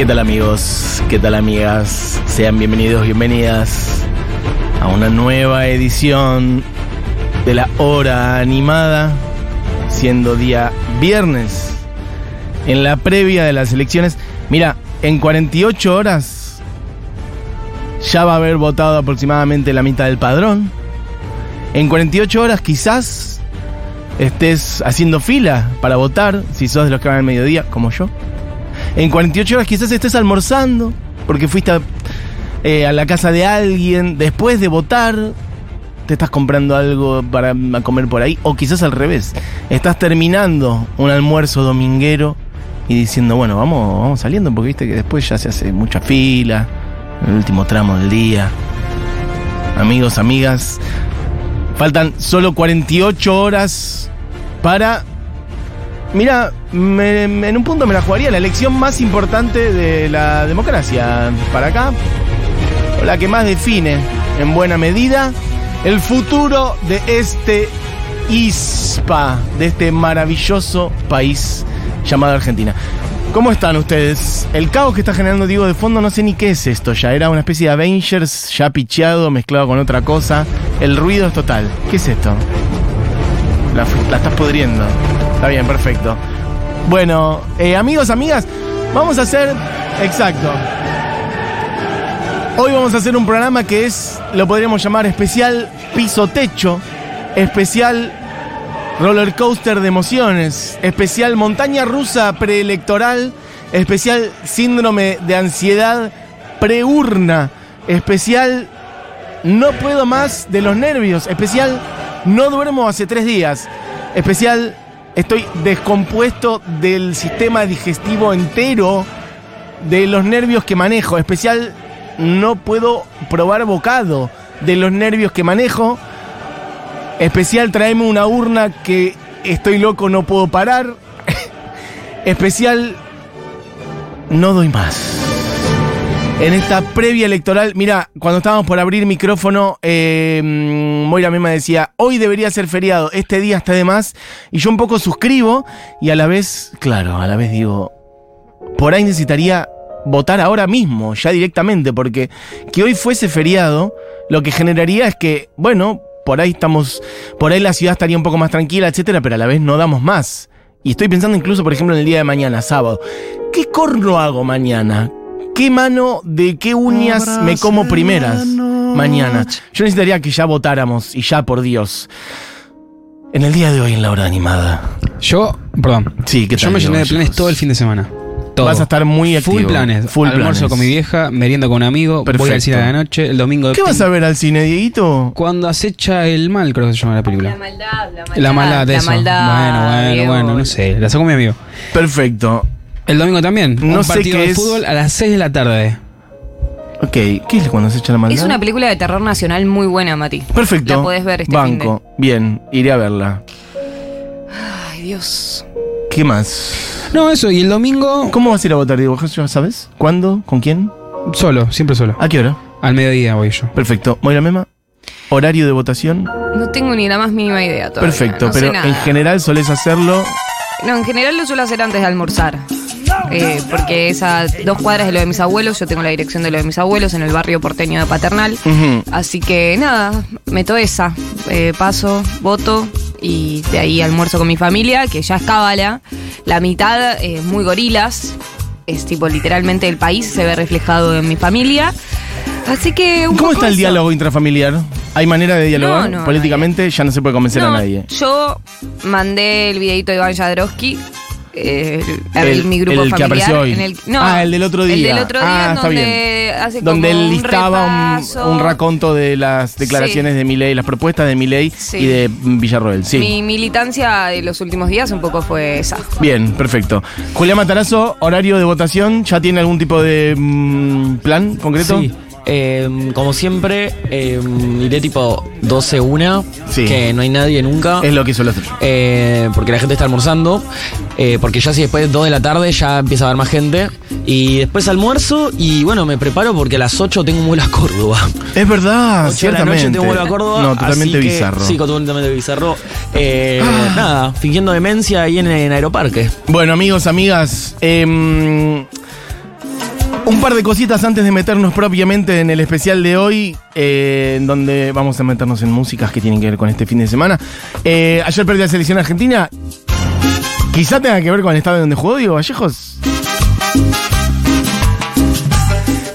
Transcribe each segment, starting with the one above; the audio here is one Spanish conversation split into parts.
¿Qué tal amigos? ¿Qué tal amigas? Sean bienvenidos, bienvenidas a una nueva edición de la hora animada, siendo día viernes, en la previa de las elecciones. Mira, en 48 horas ya va a haber votado aproximadamente la mitad del padrón. En 48 horas quizás estés haciendo fila para votar, si sos de los que van al mediodía, como yo. En 48 horas quizás estés almorzando, porque fuiste a, eh, a la casa de alguien después de votar, te estás comprando algo para comer por ahí, o quizás al revés, estás terminando un almuerzo dominguero y diciendo, bueno, vamos, vamos saliendo, porque viste que después ya se hace mucha fila, el último tramo del día. Amigos, amigas, faltan solo 48 horas para Mira, en un punto me la jugaría la elección más importante de la democracia para acá, o la que más define en buena medida el futuro de este ISPA, de este maravilloso país llamado Argentina. ¿Cómo están ustedes? El caos que está generando Diego de fondo, no sé ni qué es esto ya. Era una especie de Avengers ya picheado, mezclado con otra cosa. El ruido es total. ¿Qué es esto? La, la estás podriendo. Está bien, perfecto. Bueno, eh, amigos, amigas, vamos a hacer. Exacto. Hoy vamos a hacer un programa que es, lo podríamos llamar especial piso techo, especial roller coaster de emociones, especial montaña rusa preelectoral, especial síndrome de ansiedad preurna, especial no puedo más de los nervios, especial no duermo hace tres días, especial estoy descompuesto del sistema digestivo entero de los nervios que manejo, especial no puedo probar bocado de los nervios que manejo, especial traeme una urna que estoy loco, no puedo parar, especial no doy más. En esta previa electoral, mira, cuando estábamos por abrir micrófono, eh, Moira misma decía, hoy debería ser feriado, este día está de más, y yo un poco suscribo, y a la vez, claro, a la vez digo, por ahí necesitaría votar ahora mismo, ya directamente, porque que hoy fuese feriado, lo que generaría es que, bueno, por ahí estamos, por ahí la ciudad estaría un poco más tranquila, etcétera, pero a la vez no damos más. Y estoy pensando incluso, por ejemplo, en el día de mañana, sábado. ¿Qué corno hago mañana? ¿Qué mano de qué uñas me como primeras mañana? Yo necesitaría que ya votáramos, y ya por Dios. En el día de hoy, en la hora animada. Yo, perdón. Sí, ¿qué Yo me llené de planes todo el fin de semana. Todo. Vas a estar muy activo. Full planes. Full Almuerzo planes. con mi vieja, meriendo con un amigo, voy Perfecto. al cine a la noche, el domingo. ¿Qué vas a ver al cine, Dieguito? Cuando acecha el mal, creo que se llama la película. La maldad, la maldad. La maldad de la eso. maldad, bueno, bueno, Diego. bueno, no sé. La sacó mi amigo. Perfecto. El domingo también. No un sé partido qué de es. fútbol a las 6 de la tarde. Ok, ¿qué es cuando se echa la maldad? Es una película de terror nacional muy buena, Mati. Perfecto. La podés ver este Banco. Bien, iré a verla. Ay, Dios. ¿Qué más? No, eso. Y el domingo, ¿Cómo vas a ir a votar, Diego? ¿Ya sabes? ¿Cuándo? ¿Con quién? solo, siempre solo. ¿A qué hora? Al mediodía voy yo. Perfecto. Moira Mema. ¿Horario de votación? No tengo ni la más mínima idea todavía. Perfecto, no sé pero nada. en general solés hacerlo. No, en general lo suelo hacer antes de almorzar. Eh, porque es a dos cuadras de lo de mis abuelos. Yo tengo la dirección de lo de mis abuelos en el barrio porteño de Paternal. Así que nada, meto esa. Eh, paso, voto y de ahí almuerzo con mi familia, que ya es cábala. La mitad es muy gorilas. Es tipo literalmente el país se ve reflejado en mi familia. Así que un ¿Cómo poco está el eso. diálogo intrafamiliar? ¿Hay manera de dialogar? No, no, Políticamente ya no se puede convencer a nadie. Yo mandé el videito de Iván Jadrowski. Eh, El- mi grupo el que apareció hoy. en el- no, Ah, el del otro El día. del otro Ah, está donde hace Donde como él un listaba un, un raconto de las declaraciones Sí. de Milei, las propuestas de Milei Sí. y de Villarroel. Sí. Mi militancia de los últimos días un poco fue esa. Bien, perfecto. Julián Matarazo, horario de votación, ¿ya tiene algún tipo de mm, plan concreto? Sí. Eh, como siempre, eh, iré tipo 12-1, Sí. que no hay nadie nunca. Es lo que suelo hacer. Eh, porque la gente está almorzando. eh, porque ya si después 2 de la tarde ya empieza a haber más gente. Y después almuerzo y bueno, me preparo porque a las 8 tengo un vuelo a Córdoba. Es verdad, 8 de la noche tengo un vuelo a Córdoba. No, totalmente así que- bizarro. Sí, totalmente bizarro. Eh, Ah. Nada, fingiendo demencia ahí en, en Aeroparque. Bueno, amigos, amigas, em, Un par de cositas antes de meternos propiamente en el especial de hoy, eh, en donde vamos a meternos en músicas que tienen que ver con este fin de semana. Eh, ayer perdió la selección argentina. Quizá tenga que ver con el estado donde jugó Diego Vallejos.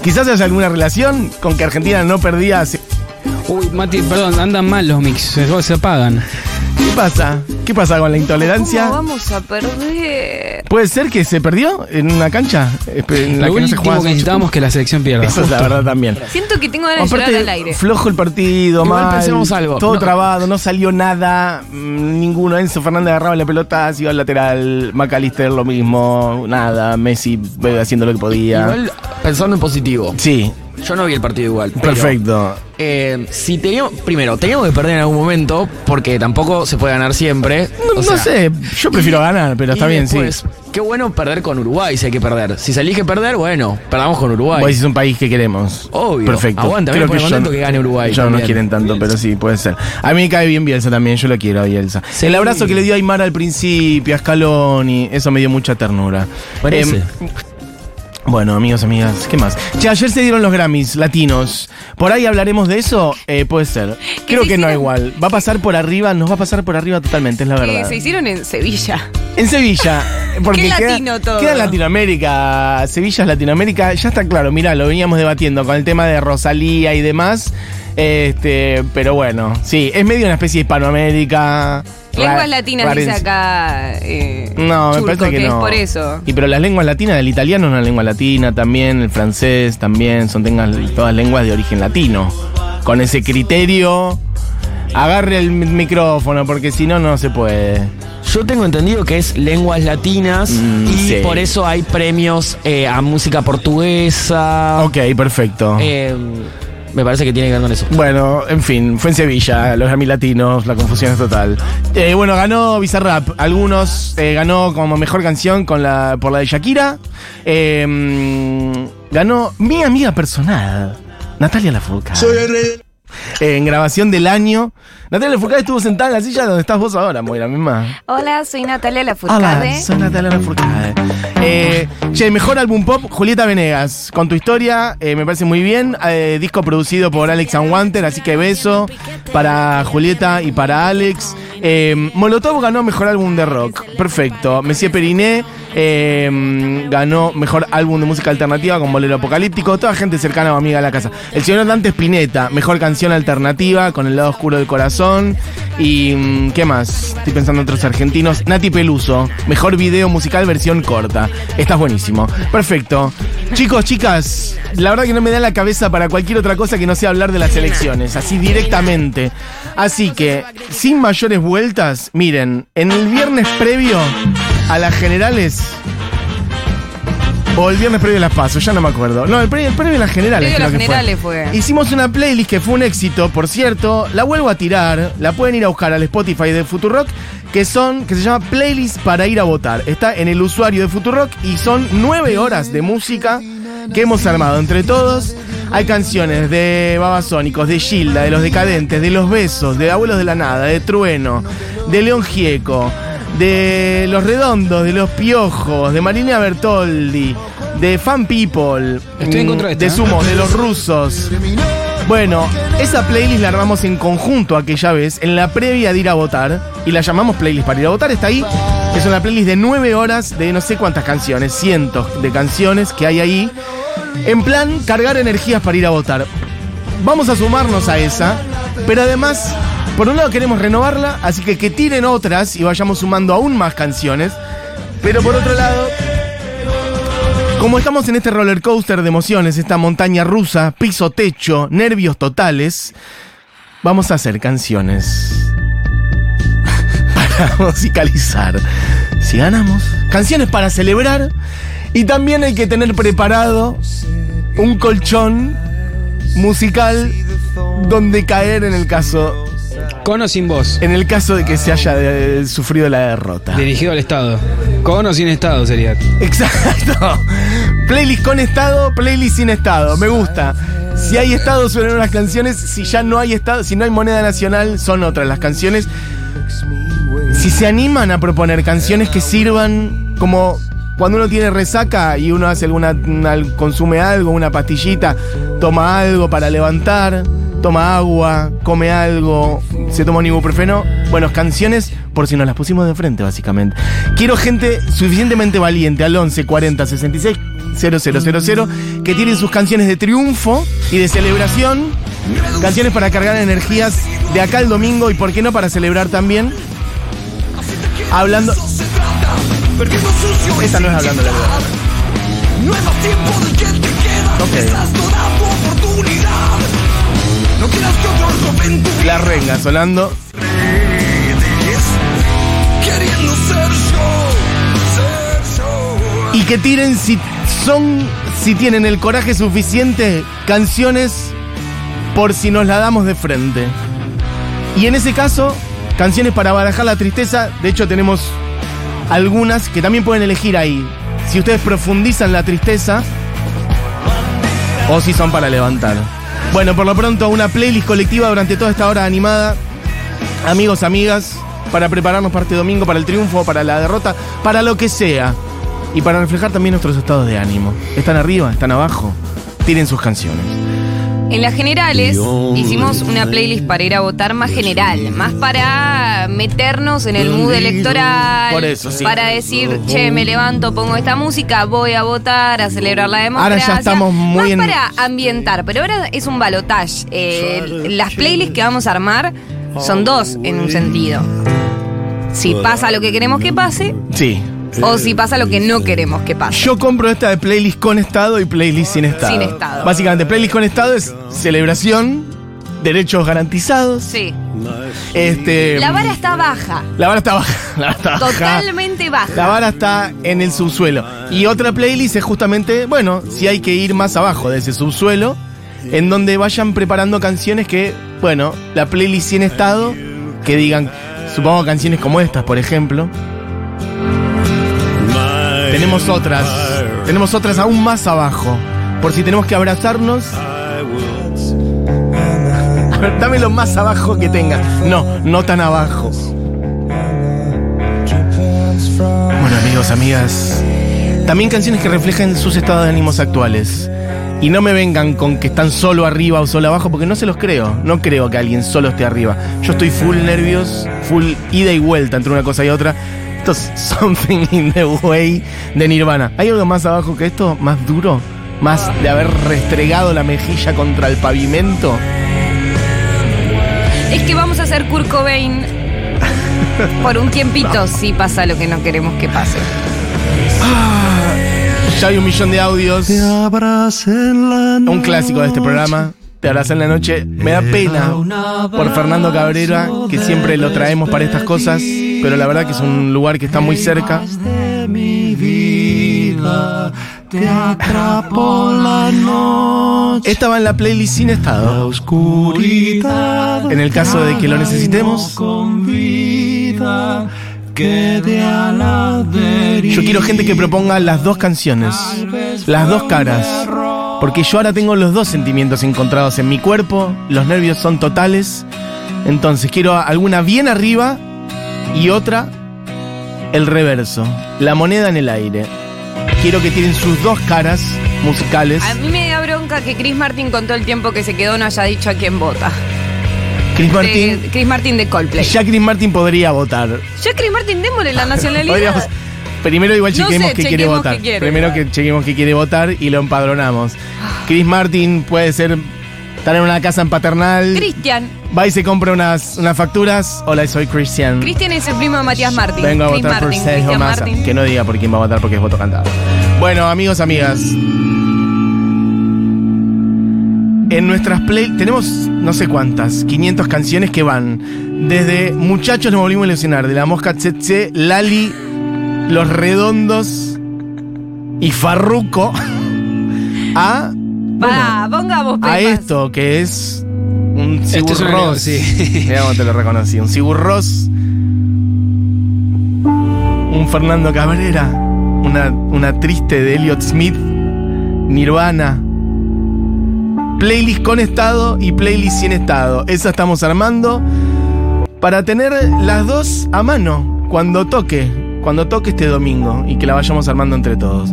Quizás haya alguna relación con que Argentina no perdía. hace- Uy, Mati, perdón, andan mal los mix, se apagan. ¿Qué pasa? ¿Qué pasa con la intolerancia? ¿Cómo vamos a perder? ¿Puede ser que se perdió en una cancha en la Lo que no se jugaba que necesitamos que la selección pierda. Eso es la verdad también. Siento que tengo ganas de llorar al aire. flojo el partido, Igual mal, pensemos algo. todo No. trabado, no salió nada, mm, ninguno. Enzo Fernández agarraba la pelota, se iba al lateral, McAllister lo mismo, nada, Messi eh, haciendo lo que podía. Igual, pensando en positivo. Sí, Yo no vi el partido igual. pero, perfecto. eh, si teníamos, primero, teníamos que perder en algún momento, porque tampoco se puede ganar siempre. No, O no sea, sé, yo prefiero ganar, pero está bien, sí. Qué bueno perder con Uruguay si hay que perder. Si se elige perder, bueno, perdamos con Uruguay. Pues es un país que queremos. Obvio. Perfecto. Aguanta, me pone contento que gane Uruguay Ya no quieren tanto, pero sí, puede ser. A mí me cae bien Bielsa también, yo lo quiero a Bielsa. Sí. El abrazo que le dio a Aymar al principio, a Scaloni, eso me dio mucha ternura. Parece. Em, bueno, amigos, amigas, ¿qué más? Che, ayer se dieron los Grammys latinos. ¿Por ahí hablaremos de eso? Eh, puede ser. Creo que no igual. Va a pasar por arriba, nos va a pasar por arriba totalmente, es la verdad. se hicieron en Sevilla. En Sevilla. Porque Qué queda, latino todo. queda en Latinoamérica. Sevilla es Latinoamérica. Ya está claro, mirá, lo veníamos debatiendo con el tema de Rosalía y demás. Este, pero bueno, sí, es medio una especie de Hispanoamérica. Lenguas latinas dice acá. eh, No, me parece que, no. es por eso. Y pero las lenguas latinas, el italiano es una lengua latina también, el francés también, son tengas todas lenguas de origen latino. Con ese criterio, agarre el mi- micrófono, porque si no, no se puede. Yo tengo entendido que es lenguas latinas Mm, y sí. por eso hay premios eh, a música portuguesa. Ok, perfecto. Eh, me parece que tiene que ver con eso. Bueno, en fin, fue en Sevilla, los Grammy latinos, la confusión es total. Eh, bueno, ganó Bizarrap, algunos eh, ganó como mejor canción con la, por la de Shakira. Eh, mm, ganó mi amiga personal, Natalia Lafourcade. Eh, en grabación del año. Natalia Lafourcade estuvo sentada en la silla donde estás vos ahora, la misma. Hola, soy Natalia Hola, Lafourcade. soy Natalia Lafourcade. Eh, che, mejor álbum pop, Julieta Venegas. Con tu historia, eh, me parece muy bien. Eh, disco producido por Alex and Wanter, así que beso para Julieta y para Alex. Eh, Molotov ganó mejor álbum de rock. Perfecto. Messier Periné eh, ganó mejor álbum de música alternativa con Bolero Apocalíptico. Toda gente cercana o amiga de la casa. El señor Dante Spinetta, mejor canción alternativa con El lado oscuro del corazón. Y mm, ¿qué más? Estoy pensando en otros argentinos. Nati Peluso, mejor video musical versión corta. Estás buenísimo. Perfecto. Chicos, chicas, la verdad que no me da la cabeza para cualquier otra cosa que no sea hablar de las elecciones, así directamente. Así que, sin mayores vueltas, miren, en el viernes previo a las generales. O el viernes previo a las pasos, ya no me acuerdo. No, el, pre- el previo a las generales. Previo a las generales fue. Hicimos una playlist que fue un éxito, por cierto. La vuelvo a tirar. La pueden ir a buscar al Spotify de Futurock. Que son, que se llama Playlist para ir a votar. Está en el usuario de Futurock y son nueve horas de música que hemos armado entre todos. Hay canciones de Babasónicos, de Gilda, de Los Decadentes, de Los Besos, de Abuelos de la Nada, de Trueno, de León Gieco, de Los Redondos, de Los Piojos, de Marina Bertoldi, de Fan People, Estoy en contra de ¿eh? Sumo, de Los Rusos. Bueno, esa playlist la armamos en conjunto aquella vez, en la previa de ir a votar, y la llamamos playlist para ir a votar, está ahí. Es una playlist de nueve horas de no sé cuántas canciones, cientos de canciones que hay ahí, en plan cargar energías para ir a votar. Vamos a sumarnos a esa, pero además, por un lado queremos renovarla, así que que tiren otras y vayamos sumando aún más canciones, pero por otro lado, como estamos en este roller coaster de emociones, esta montaña rusa, piso techo, nervios totales, vamos a hacer canciones para musicalizar. Si ganamos, canciones para celebrar y también hay que tener preparado un colchón musical donde caer en el caso Con o sin voz. en el caso de que se haya eh, sufrido la derrota. Dirigido al Estado. Con o sin Estado sería. Exacto. Playlist con estado, playlist sin estado. Me gusta. Si hay estado suenan unas canciones, si ya no hay estado, si no hay moneda nacional, son otras las canciones. Si se animan a proponer canciones que sirvan como cuando uno tiene resaca y uno hace alguna, una- consume algo, una pastillita, toma algo para levantar, toma agua, come algo, se toma un ibuprofeno. Bueno, canciones por si nos las pusimos de frente, básicamente. Quiero gente suficientemente valiente al 11 40 66 0000 que tienen sus canciones de triunfo y de celebración. Canciones para cargar energías de acá al domingo y por qué no para celebrar también. Hablando. Esta no es hablando la verdad. No quieras que otro roben tu La renga sonando. redes. Queriendo ser yo. Ser yo. Y que tiren si son. Si tienen el coraje suficiente, canciones por si nos la damos de frente. Y en ese caso, canciones para barajar la tristeza. De hecho, tenemos algunas que también pueden elegir ahí. Si ustedes profundizan la tristeza o si son para levantar. Bueno, por lo pronto, una playlist colectiva durante toda esta hora animada. Amigos, amigas, para prepararnos para este domingo, para el triunfo, para la derrota, para lo que sea. Y para reflejar también nuestros estados de ánimo. ¿Están arriba? ¿Están abajo? Tienen sus canciones. En las generales hicimos una playlist para ir a votar más general, más para meternos en el mood electoral, Por eso, sí. para decir, che, me levanto, pongo esta música, voy a votar, a celebrar la democracia. Ahora ya estamos muy más en- para ambientar, pero ahora es un balotage. Eh, las playlists que vamos a armar son dos en un sentido. Si pasa lo que queremos que pase, Sí. O si pasa lo que no queremos que pase. Yo compro esta de playlist con estado y playlist sin estado. Sin estado. Básicamente, playlist con estado es celebración, derechos garantizados. Sí. Este, La vara está baja, la vara está baja. La vara está baja. totalmente baja. La vara está en el subsuelo. Y otra playlist es justamente, bueno, si hay que ir más abajo de ese subsuelo, en donde vayan preparando canciones que, bueno, la playlist sin estado, que digan, supongo canciones como estas, por ejemplo. Tenemos otras, tenemos otras aún más abajo, por si tenemos que abrazarnos. Dame lo más abajo que tenga. No, no tan abajo. Bueno, amigos, amigas. También canciones que reflejen sus estados de ánimos actuales. Y no me vengan con que están solo arriba o solo abajo, porque no se los creo. No creo que alguien solo esté arriba. Yo estoy full nervios, full ida y vuelta entre una cosa y otra. Esto es Something in the Way de Nirvana. ¿Hay algo más abajo que esto? ¿Más duro? ¿Más de haber restregado la mejilla contra el pavimento? Es que vamos a hacer Kurt Cobain por un tiempito si pasa lo que no queremos que pase. Ya hay un millón de audios. Un clásico de este programa. Te abraza en la noche. Me da pena por Fernando Cabrera, que siempre lo traemos para estas cosas, pero la verdad que es un lugar que está muy cerca. te atrapó la noche. Esta va en la playlist sin La estado. oscuridad. En el caso de que lo necesitemos. Con vida quede a la deriva. Yo quiero gente que proponga las dos canciones, las dos caras. Porque yo ahora tengo los dos sentimientos encontrados en mi cuerpo, los nervios son totales. Entonces quiero alguna bien arriba y otra el reverso, la moneda en el aire. Quiero que tienen sus dos caras musicales. A mí me da bronca que Chris Martin con todo el tiempo que se quedó no haya dicho a quién vota. Chris Martin, De- Chris Martin de Coldplay. ya Chris Martin podría votar. Ya Chris Martin, démosle la nacionalidad. Podríamos- primero igual No chequemos sé, que quiere votar. quiere. Primero que chequemos que quiere votar y lo empadronamos. Chris Martin puede ser estar en una casa en paternal. Cristian. Va y se compra unas, unas facturas. Hola, soy Christian. Cristian es el primo de Matías Martín. Vengo a Chris votar por Martin, Sergio Cristian Massa. Que no diga por quién va a votar porque es voto cantado. Bueno, amigos, amigas. En nuestras play tenemos no sé cuántas, 500 canciones que van desde Muchachos nos volvimos a ilusionar, de la Mosca Tsetse, Lali, Los Redondos y Farruco a, Va, pongamos a esto que es un Esto es un Sigurros. sí. Mira cómo te lo reconocí, un Sigurros, un Fernando Cabrera, una, una triste de Elliot Smith, Nirvana. Playlist con estado y playlist sin estado. Esa estamos armando para tener las dos a mano cuando toque. Cuando toque este domingo y que la vayamos armando entre todos.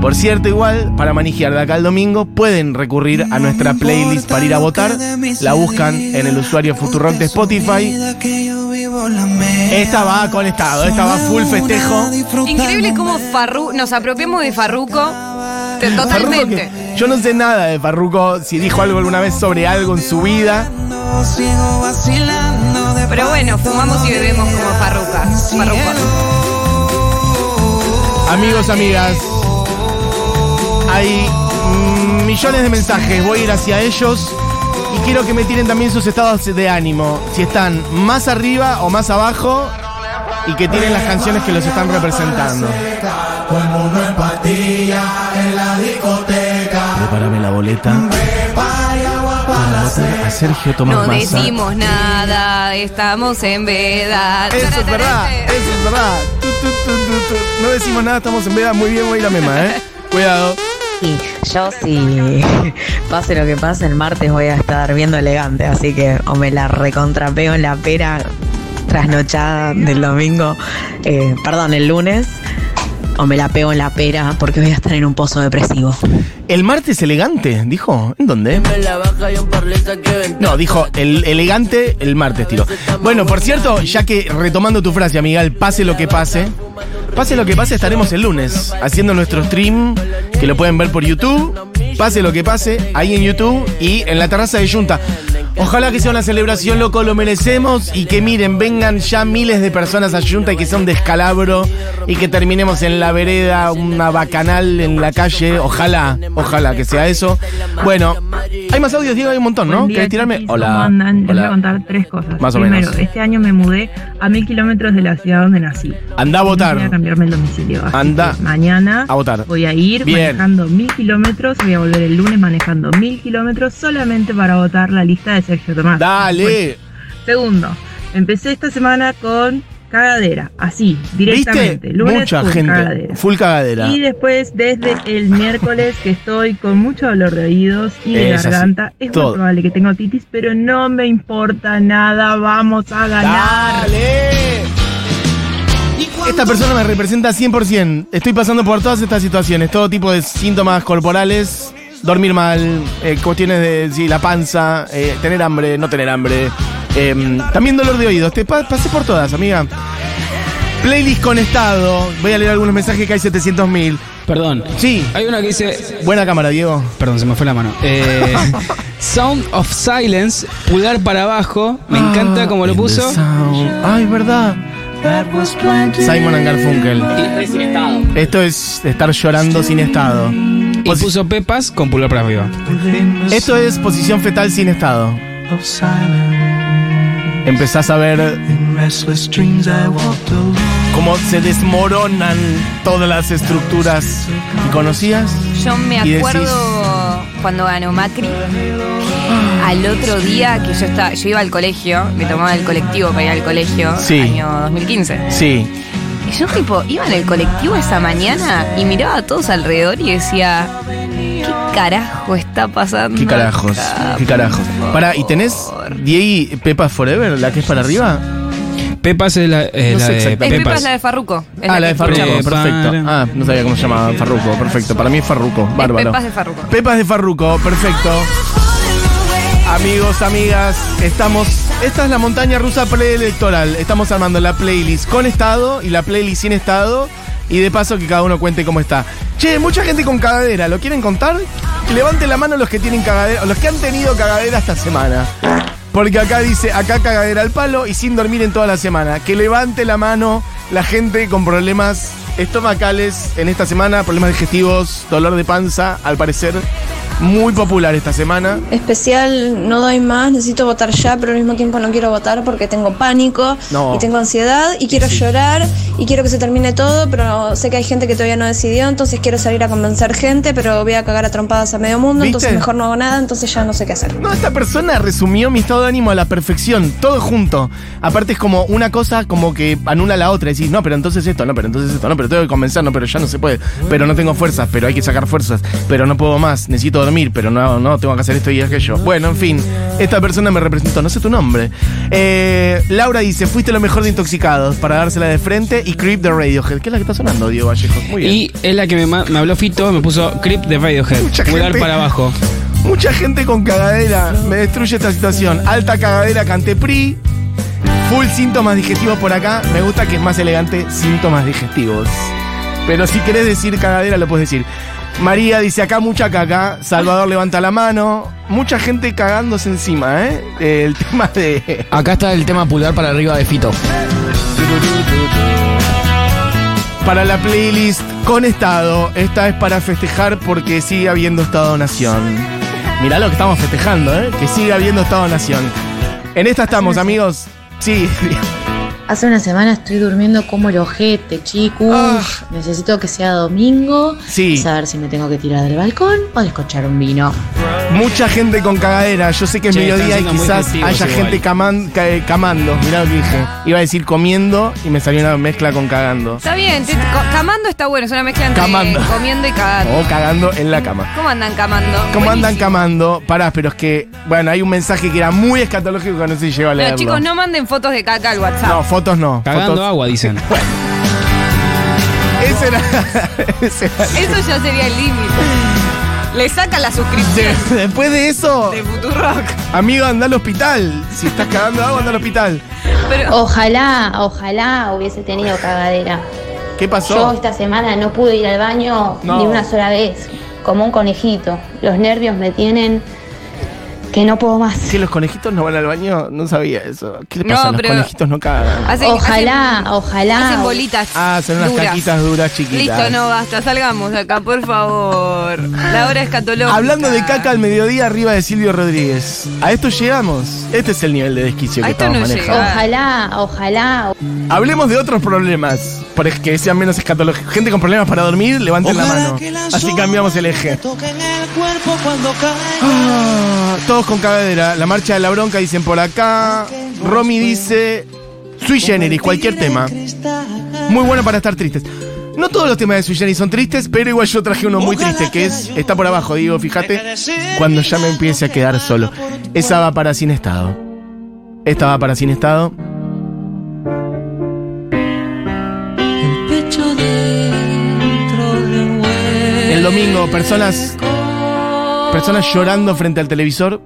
Por cierto, igual, para manejar de acá al domingo, pueden recurrir a nuestra playlist para ir a votar. La buscan en el usuario Futurock de Spotify. Esta va con estado, esta va full festejo. Increíble cómo Farru nos apropiamos de Farruko totalmente. que- yo no sé nada de Farruko, si dijo algo alguna vez sobre algo en su vida. Pero bueno, fumamos y bebemos como Farruka. Farruko. Amigos, amigas, hay millones de mensajes, voy a ir hacia ellos y quiero que me tiren también sus estados de ánimo, si están más arriba o más abajo y que tienen las canciones que los están representando. Prepárame la boleta a Sergio Tomás No Massa. decimos nada, estamos en veda. Eso es verdad, eso es verdad. Tu, tu, tu, tu, tu. No decimos nada, estamos en veda. Muy bien, voy a ir a mema, ¿eh? Cuidado. Y yo si pase lo que pase, el martes voy a estar viendo elegante, así que o me la recontrapeo en la pera trasnochada del domingo, eh, perdón, el lunes, o me la pego en la pera porque voy a estar en un pozo depresivo. El martes elegante, dijo. ¿En dónde? No, dijo el elegante el martes, tiro. Bueno, por cierto, ya que retomando tu frase, Miguel, pase lo que pase. Pase lo que pase, estaremos el lunes haciendo nuestro stream, que lo pueden ver por YouTube. Pase lo que pase, ahí en YouTube y en la terraza de Junta. Ojalá que sea una celebración, loco, lo merecemos y que miren, vengan ya miles de personas a Junta y que sea un descalabro y que terminemos en la vereda, una bacanal en la calle. Ojalá, ojalá que sea eso. Bueno, hay más audios, Diego, hay un montón, ¿no? ¿Querés tirarme? Hola. ¿Cómo andan? Les voy a contar tres cosas. Más o Primero, menos. este año me mudé a mil kilómetros de la ciudad donde nací. Anda a Voy a votar. cambiarme el domicilio. Así Anda mañana a votar. voy a ir Bien. manejando mil kilómetros. Voy a volver el lunes manejando mil kilómetros solamente para votar la lista de Sergio Tomás. Dale. Segundo, empecé esta semana con cagadera. Así, directamente. ¿Viste? Lunes Mucha full gente. cagadera. Full cagadera. Y después, desde el miércoles, que estoy con mucho dolor de oídos y de Es así, garganta, es todo. muy probable que tenga otitis, pero no me importa nada, vamos a ganar. Dale. Esta persona me representa 100%. Estoy pasando por todas estas situaciones, todo tipo de síntomas corporales, dormir mal, eh, cuestiones de sí, la panza, eh, tener hambre, no tener hambre, eh, también dolor de oídos. Te pa- pasé por todas, amiga. Playlist con estado. Voy a leer algunos mensajes que hay 700 mil. Perdón. Sí, Hay una que dice. buena cámara, Diego. Perdón, se me fue la mano. Eh, Sound of Silence, pulgar para abajo. Me encanta como lo puso. Ay, verdad. Simon and Garfunkel. Esto es estar llorando sin estado. Y puso Pepas con pulgar para arriba. Esto es posición fetal sin estado. Empezás a ver cómo se desmoronan todas las estructuras que conocías. Yo me decís- acuerdo cuando ganó Macri, al otro día que yo estaba, yo iba al colegio, me tomaba el colectivo para ir al colegio, Sí. año 2015. Sí. Y yo tipo, iba en el colectivo esa mañana y miraba a todos alrededor y decía, ¿qué carajo está pasando? ¿Qué carajos? acá? ¿Qué carajos? Para, ¿y tenés Diego Pepa Forever, la que es para arriba? Pepas es la, eh, No la sé de. Es Pepas. es la de Farruco. es Ah, la de escuchamos. perfecto. Ah, no sabía cómo se llamaba Farruko, perfecto. Para mí es Farruko, bárbaro. Pepas de Farruko. Pepas de Farruko, perfecto. Amigos, amigas, estamos. Esta es la montaña rusa preelectoral. Estamos armando la playlist con estado y la playlist sin estado. Y de paso que cada uno cuente cómo está. Che, mucha gente con cagadera. ¿Lo quieren contar? Levanten la mano los que tienen cagadera, los que han tenido cagadera esta semana. Porque acá dice, acá cagadera al palo y sin dormir en toda la semana. Que levante la mano la gente con problemas estomacales en esta semana, problemas digestivos, dolor de panza, al parecer muy popular esta semana. Especial, no doy más, necesito votar ya, pero al mismo tiempo no quiero votar porque tengo pánico No. y tengo ansiedad y quiero Sí. llorar y quiero que se termine todo, pero sé que hay gente que todavía no decidió, entonces quiero salir a convencer gente, pero voy a cagar a trompadas a medio mundo, ¿Viste? entonces mejor no hago nada, entonces ya no sé qué hacer. No, esta persona resumió mi estado de ánimo a la perfección, todo junto. Aparte es como una cosa como que anula la otra. Decís, no, pero entonces esto, no, pero entonces esto, no, pero tengo que convencer, no, pero ya no se puede. Pero no tengo fuerzas, pero hay que sacar fuerzas. Pero no puedo más, necesito dormir, pero no, no tengo que hacer esto y aquello. Bueno, en fin, esta persona me representó, no sé tu nombre. Eh, Laura dice, fuiste lo mejor de Intoxicados para dársela de frente y Creep de Radiohead, que es la que está sonando, Diego Vallejo. Muy bien. Y es la que me, me habló Fito, me puso Creep de Radiohead. Mucha gente. para abajo. Mucha gente con cagadera me destruye esta situación. Alta cagadera Cantepri. Full síntomas digestivos por acá. Me gusta que es más elegante síntomas digestivos. Pero si querés decir cagadera, lo puedes decir. María dice acá mucha caca. Salvador levanta la mano. Mucha gente cagándose encima, ¿eh? El tema de. Acá está el tema pulgar para arriba de Fito. Para la playlist con estado. Esta es para festejar porque sigue habiendo Estado-Nación. Mirá lo que estamos festejando, ¿eh? Que sigue habiendo Estado-Nación. En esta estamos, amigos. Sí. Hace una semana estoy durmiendo como el ojete, chicos. Ah. Necesito que sea domingo. Sí. Saber si me tengo que tirar del balcón o descochar un vino. Mucha gente con cagadera. Yo sé que es Che, mediodía y quizás haya igual. gente caman- ca- camando. Mirá lo que dije. Iba a decir comiendo y me salió una mezcla con cagando. Está bien, te- camando está bueno, es una mezcla entre Camando. comiendo y cagando. O cagando en la cama. ¿Cómo andan camando? ¿Cómo andan camando? Pará, pero es que, bueno, hay un mensaje que era muy escatológico que no sé si llegó a No, leerlo. chicos, no manden fotos de caca al WhatsApp. No, fotos no. Cagando Fotos- agua, dicen. Ese era. ese era- Eso ya sería el límite. Le sacan la suscripción De- después de eso, de Futurock. amigo, anda al hospital. Si estás cagando agua, anda al hospital. Pero Ojalá, ojalá hubiese tenido cagadera. ¿Qué Yo pasó? esta semana no pude ir al baño No. ni una sola vez, como un conejito. Los nervios me tienen que no puedo más. ¿Que los conejitos no van al baño? No sabía eso. ¿Qué le No, pasa? los pero- conejitos no cagan. hacen, Ojalá, hacen- ojalá. hacen bolitas. Ah, son unas duras. caquitas duras chiquitas. Listo, no, basta, salgamos acá, por favor. La hora escatológica. Hablando de caca al mediodía arriba de Silvio Rodríguez. ¿A esto llegamos? Este es el nivel de desquicio A que esto estamos no manejando. llega. Ojalá, ojalá. Hablemos de otros problemas, para que sean menos escatológicos. Gente con problemas para dormir, levanten la mano. Así cambiamos el eje. Ah, todos con cagadera. La marcha de la bronca dicen por acá. Romy dice sui generis, cualquier tema. Muy bueno para estar tristes. No todos los temas de sui generis son tristes, pero igual yo traje uno muy triste que es está por abajo, digo, fíjate, cuando ya me empiece a quedar solo. Esa va para sin estado. Esta va para sin estado. El domingo, personas personas llorando frente al televisor.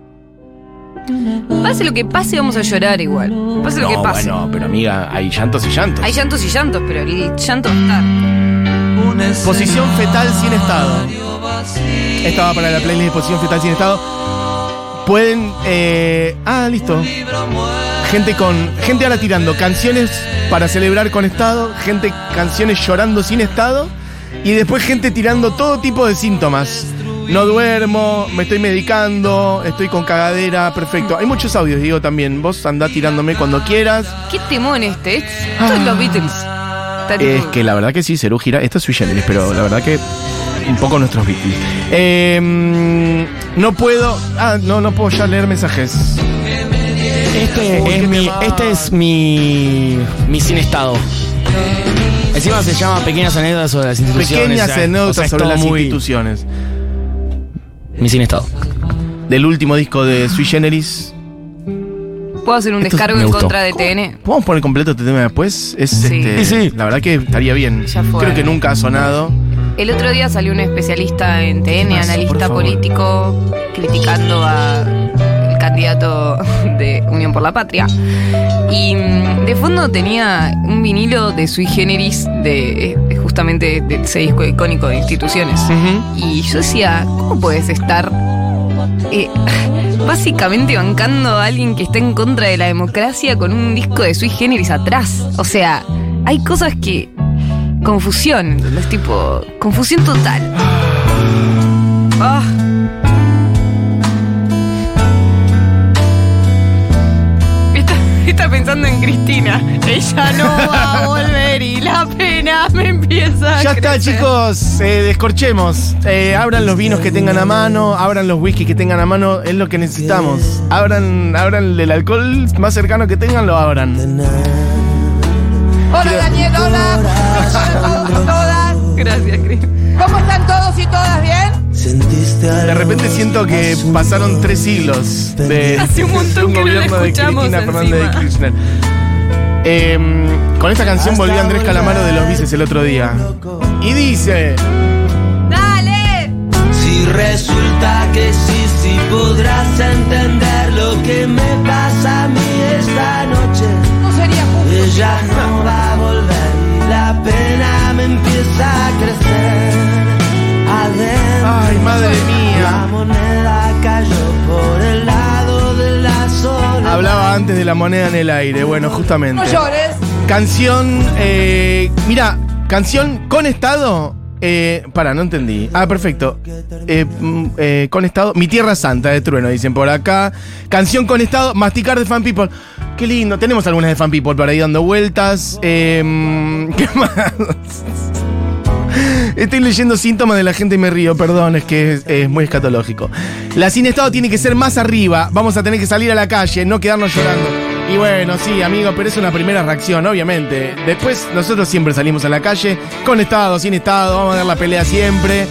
Pase lo que pase, vamos a llorar igual. Pase lo que pase. bueno, pero amiga, hay llantos y llantos. Hay llantos y llantos, pero el llanto va a estar. Posición fetal sin estado. Esta va para la playlist de posición fetal sin estado. Pueden. eh, ah, listo. Gente con. Gente ahora tirando canciones para celebrar con estado. Gente canciones llorando sin estado. Y después gente tirando todo tipo de síntomas. No duermo, me estoy medicando, estoy con cagadera, perfecto. Hay muchos audios, digo también. Vos andá tirándome cuando quieras. ¿Qué temón este? Esto es los Beatles. Es que la verdad que sí, Cerú gira. Esto es sui generis, pero la verdad que un poco nuestros Beatles. Eh, no puedo. Ah, no, no puedo ya leer mensajes. Este Uy, es mi, este es mi, mi sin estado. Encima se llama Pequeñas anécdotas sobre las instituciones. Pequeñas anécdotas o sea, sobre las muy- instituciones. Mi sin estado. Del último disco de Sui Generis. ¿Puedo hacer un Esto descargo en gustó. contra de TN? ¿Podemos poner completo este tema después? Es, Sí. este, Sí, sí. La verdad que estaría bien. Ya fue. Creo que nunca ha sonado. El otro día salió un especialista en TN, Más, por analista favor. político, criticando al candidato de Unión por la Patria. Y mm, de fondo tenía un vinilo de sui generis de justamente de ese disco icónico de instituciones. Y yo decía, ¿cómo puedes estar eh, básicamente bancando a alguien que está en contra de la democracia con un disco de sui generis atrás? O sea, hay cosas que. Confusión, ¿entendés? Tipo, confusión total. Ah. Está, pensando en Cristina. Ella no va a volver y la pena me empieza a Ya está, chicos. Eh, descorchemos. Eh, abran los vinos que tengan a mano. Abran los whisky que tengan a mano. Es lo que necesitamos. Abran, abran el alcohol más cercano que tengan, lo abran. Hola Daniel, hola. ¿Cómo están todas? Gracias, Cris. ¿Cómo están todos y todas bien? De repente siento que pasaron tres siglos de, Hace un montón de un que no la gobierno de escuchamos Cristina Fernández de. Kirchner. Em, con esta canción volvió Andrés Calamaro de los Vices el otro día. Y dice. ¡Dale! Si resulta que sí, sí podrás entender lo que me pasa a mí esta noche. No sería justo. Ella no va a volver y la pena me empieza a crecer. Ay, madre la mía. moneda cayó por el lado de la soledad. Hablaba antes de la moneda en el aire. Bueno, justamente. No llores. Canción. Eh, mira, canción con estado. Eh, para, no entendí. Ah, perfecto. Eh, mm, eh, con estado. Mi Tierra Santa de Trueno, dicen por acá. Canción con estado. Masticar de Fan People. Qué lindo. Tenemos algunas de Fan People por ahí dando vueltas. Eh, mm, ¿Qué más? Estoy leyendo síntomas de la gente y me río, perdón, es que es, es muy escatológico. La sin estado tiene que ser más arriba, vamos a tener que salir a la calle, no quedarnos llorando. Y bueno, sí, amigo, pero es una primera reacción, obviamente. Después nosotros siempre salimos a la calle, con estado, sin estado, vamos a dar la pelea siempre.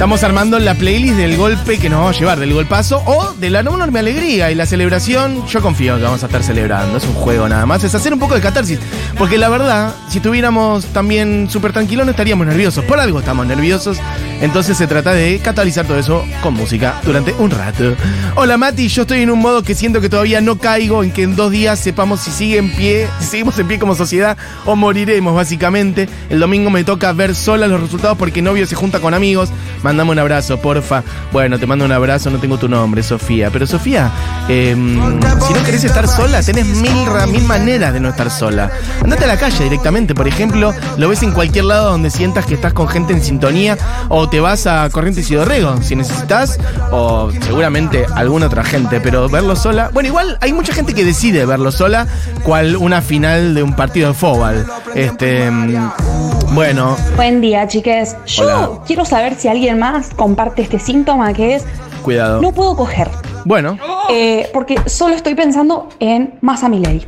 Estamos armando la playlist del golpe que nos vamos a llevar, del golpazo o de la enorme alegría y la celebración. Yo confío que vamos a estar celebrando, es un juego nada más, es hacer un poco de catarsis. Porque la verdad, si estuviéramos también súper tranquilos, no estaríamos nerviosos. Por algo estamos nerviosos. Entonces se trata de catalizar todo eso con música durante un rato. Hola Mati, yo estoy en un modo que siento que todavía no caigo en que en dos días sepamos si sigue en pie, si seguimos en pie como sociedad o moriremos básicamente. El domingo me toca ver sola los resultados porque novio se junta con amigos. Mandame un abrazo, porfa. Bueno, te mando un abrazo, no tengo tu nombre, Sofía. Pero Sofía, eh, si no querés estar sola, tenés mil, mil maneras de no estar sola. Andate a la calle directamente, por ejemplo, lo ves en cualquier lado donde sientas que estás con gente en sintonía o te vas a Corrientes y Dorrego si necesitas o seguramente alguna otra gente, pero verlo sola, bueno, igual hay mucha gente que decide verlo sola cual una final de un partido de fútbol. Este, mm, bueno, Buen día, chiques. Yo Hola. quiero saber si alguien más comparte este síntoma que es cuidado. no puedo coger. Bueno, Eh, porque solo estoy pensando en Massa Milei.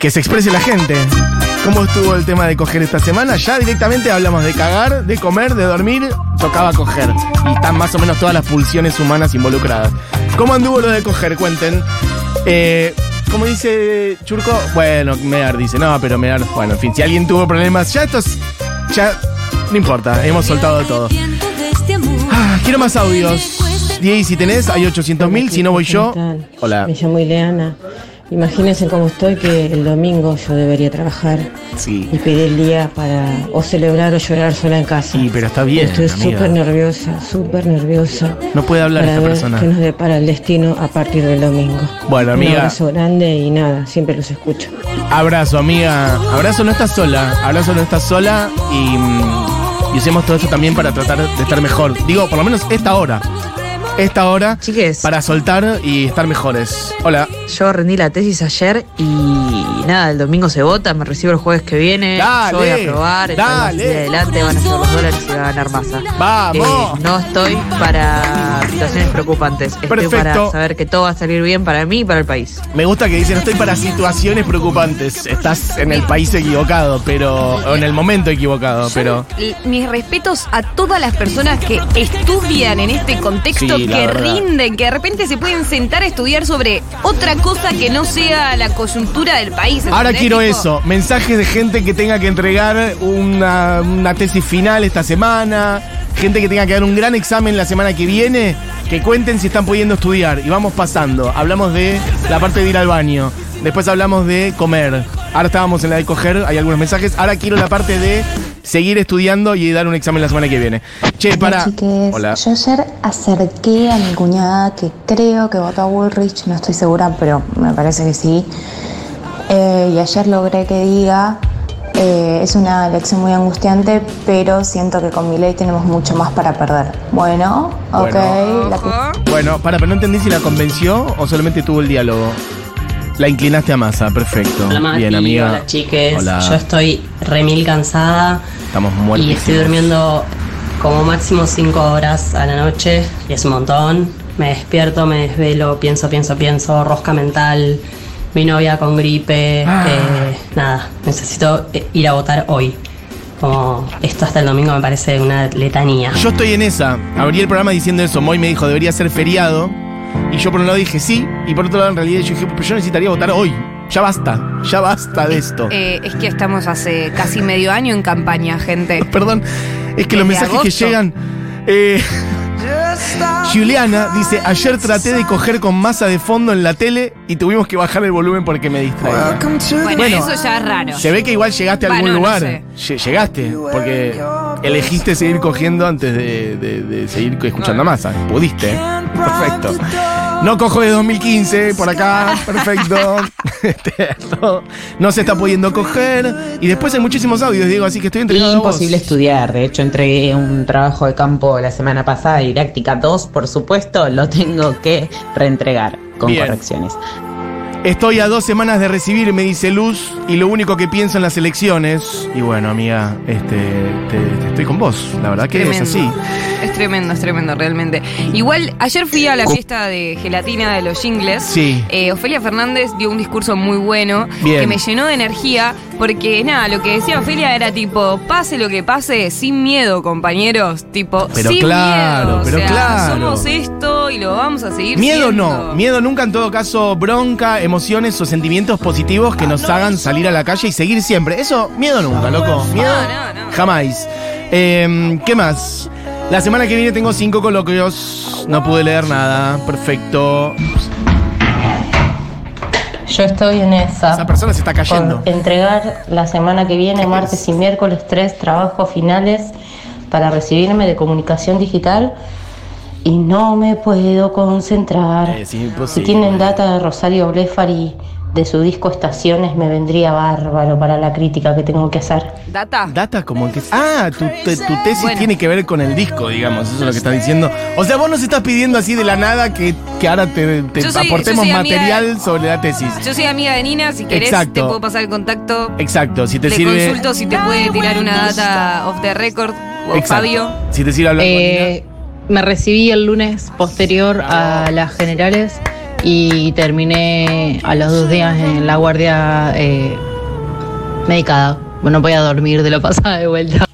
que se exprese la gente. ¿Cómo estuvo el tema de coger esta semana? Ya directamente hablamos de cagar, de comer, de dormir, tocaba coger. Y están más o menos todas las pulsiones humanas involucradas. ¿Cómo anduvo lo de coger? Cuenten. Eh, como dice Churco, bueno, Mear dice, no, pero Mear, bueno, en fin, si alguien tuvo problemas, ya esto es, ya, no importa, hemos soltado todo. Ah, quiero más audios. Diez, si tenés, hay 800 mil, si no voy yo. Hola. Me llamo Ileana. Imagínense cómo estoy que el domingo yo debería trabajar Sí. y pedir el día para o celebrar o llorar sola en casa. Sí, pero está bien, Estoy súper nerviosa, súper nerviosa. No puede hablar para esta ver persona. qué nos depara el destino a partir del domingo. Bueno, Un amiga. abrazo grande y nada, siempre los escucho. Abrazo, amiga. Abrazo, no estás sola. Abrazo, no estás sola. Y, mm, y usemos todo esto también para tratar de estar mejor. Digo, por lo menos esta hora. Esta hora. Chiques. Para soltar y estar mejores. Hola. Yo rendí la tesis ayer y nada, el domingo se vota, me recibo el jueves que viene. Dale, yo voy a probar, entonces dale. de adelante van a ser los dólares y se va a ganar masa. ¡Vamos! Eh, no estoy para situaciones preocupantes, estoy Perfecto. para saber que todo va a salir bien para mí y para el país. Me gusta que dice, no estoy para situaciones preocupantes. Estás en el país equivocado, pero. o en el momento equivocado, pero. Mis respetos a todas las personas que estudian en este contexto, Sí, que verdad. rinden, que de repente se pueden sentar a estudiar sobre otra cosa que no sea la coyuntura del país. Ahora quiero Tipo, eso, mensajes de gente que tenga que entregar una, una tesis final esta semana, gente que tenga que dar un gran examen la semana que viene, que cuenten si están pudiendo estudiar. Y vamos pasando. Hablamos de la parte de ir al baño, después hablamos de comer. Ahora estábamos en la de coger, hay algunos mensajes. Ahora quiero la parte de seguir estudiando y dar un examen la semana que viene. Che, para... Chiques, Hola. yo ayer acerqué a mi cuñada que creo que votó a Woolrich, no estoy segura, pero me parece que sí. Eh, y ayer logré que diga, eh, es una elección muy angustiante, pero siento que con mi ley tenemos mucho más para perder. Bueno, ok. Bueno. la- Bueno, para, pero no entendí si la convenció o solamente tuvo el diálogo. La inclinaste a masa, perfecto. Hola Mati, Bien, amiga. hola chiques. Hola. Yo estoy remil cansada Estamos y muertos. estoy durmiendo como máximo 5 horas a la noche y es un montón. Me despierto, me desvelo, pienso, pienso, pienso, rosca mental, mi novia con gripe, Ah. eh, nada, necesito eh, ir a votar hoy. Como esto hasta el domingo me parece una letanía. Yo estoy en esa. Abrí el programa diciendo eso. Moy me dijo, debería ser feriado. Y yo por un lado dije sí. Y por otro lado, en realidad, yo dije, pero yo necesitaría votar hoy. Ya basta. Ya basta de esto. Eh, es que estamos hace casi medio año en campaña, gente. Perdón. Es que los mensajes que llegan. eh, Juliana dice, ayer traté de coger con masa de fondo en la tele y tuvimos que bajar el volumen porque me distraía. Bueno, eso ya es raro. Se ve que igual llegaste a algún Bueno, no lugar. sé. Llegaste, porque elegiste seguir cogiendo antes de, de- de seguir escuchando a masa. Pudiste. ¿eh? Perfecto. No cojo de 2015 por acá. Perfecto. No, no se está pudiendo coger. Y después hay muchísimos audios, Diego, así que estoy entregado a vos. Imposible estudiar. De hecho, entregué un trabajo de campo la semana pasada, didáctica 2, por supuesto, lo tengo que reentregar con Bien. correcciones. Estoy a dos semanas de recibir, me dice Luz, y lo único que pienso en las elecciones. Y bueno, amiga, este, te- te estoy con vos. La verdad que es así. Es tremendo, es tremendo, realmente. Igual, ayer fui a la fiesta de gelatina de los jingles. Sí. Eh, Ofelia Fernández dio un discurso muy bueno Bien. que me llenó de energía porque, nada, lo que decía Ofelia era tipo, pase lo que pase, sin miedo, compañeros. Tipo, Pero sin claro, miedo. O pero sea, claro. Somos esto y lo vamos a seguir Miedo siendo. no, miedo nunca, en todo caso, bronca, emociones o sentimientos positivos que nos hagan salir a la calle y seguir siempre. Eso, miedo nunca, loco. Miedo jamás. Eh, ¿Qué más? La semana que viene tengo cinco coloquios. No pude leer nada. Perfecto. Yo estoy en esa. Esa persona se está cayendo. Por entregar la semana que viene, martes y miércoles, tres trabajos finales para recibirme de comunicación digital y no me puedo concentrar. Es Si tienen data de Rosario Blefari de su disco Estaciones, me vendría bárbaro para la crítica que tengo que hacer. ¿Data? Data como que... Ah, tu, te- tu tesis tiene que ver con el disco, digamos. Eso es lo que estás diciendo. O sea, vos nos estás pidiendo así de la nada que, que ahora te, te soy- aportemos material sobre la tesis. Yo soy amiga de Nina, si querés Exacto. te puedo pasar el contacto. Exacto, si te Le sirve... consulto si te puede tirar una data off the record o Exacto. Fabio. Si te sirve hablar con Eh, me recibí el lunes posterior a las generales y terminé a los dos días en la guardia eh, medicada. No podía dormir de lo pasada de vuelta.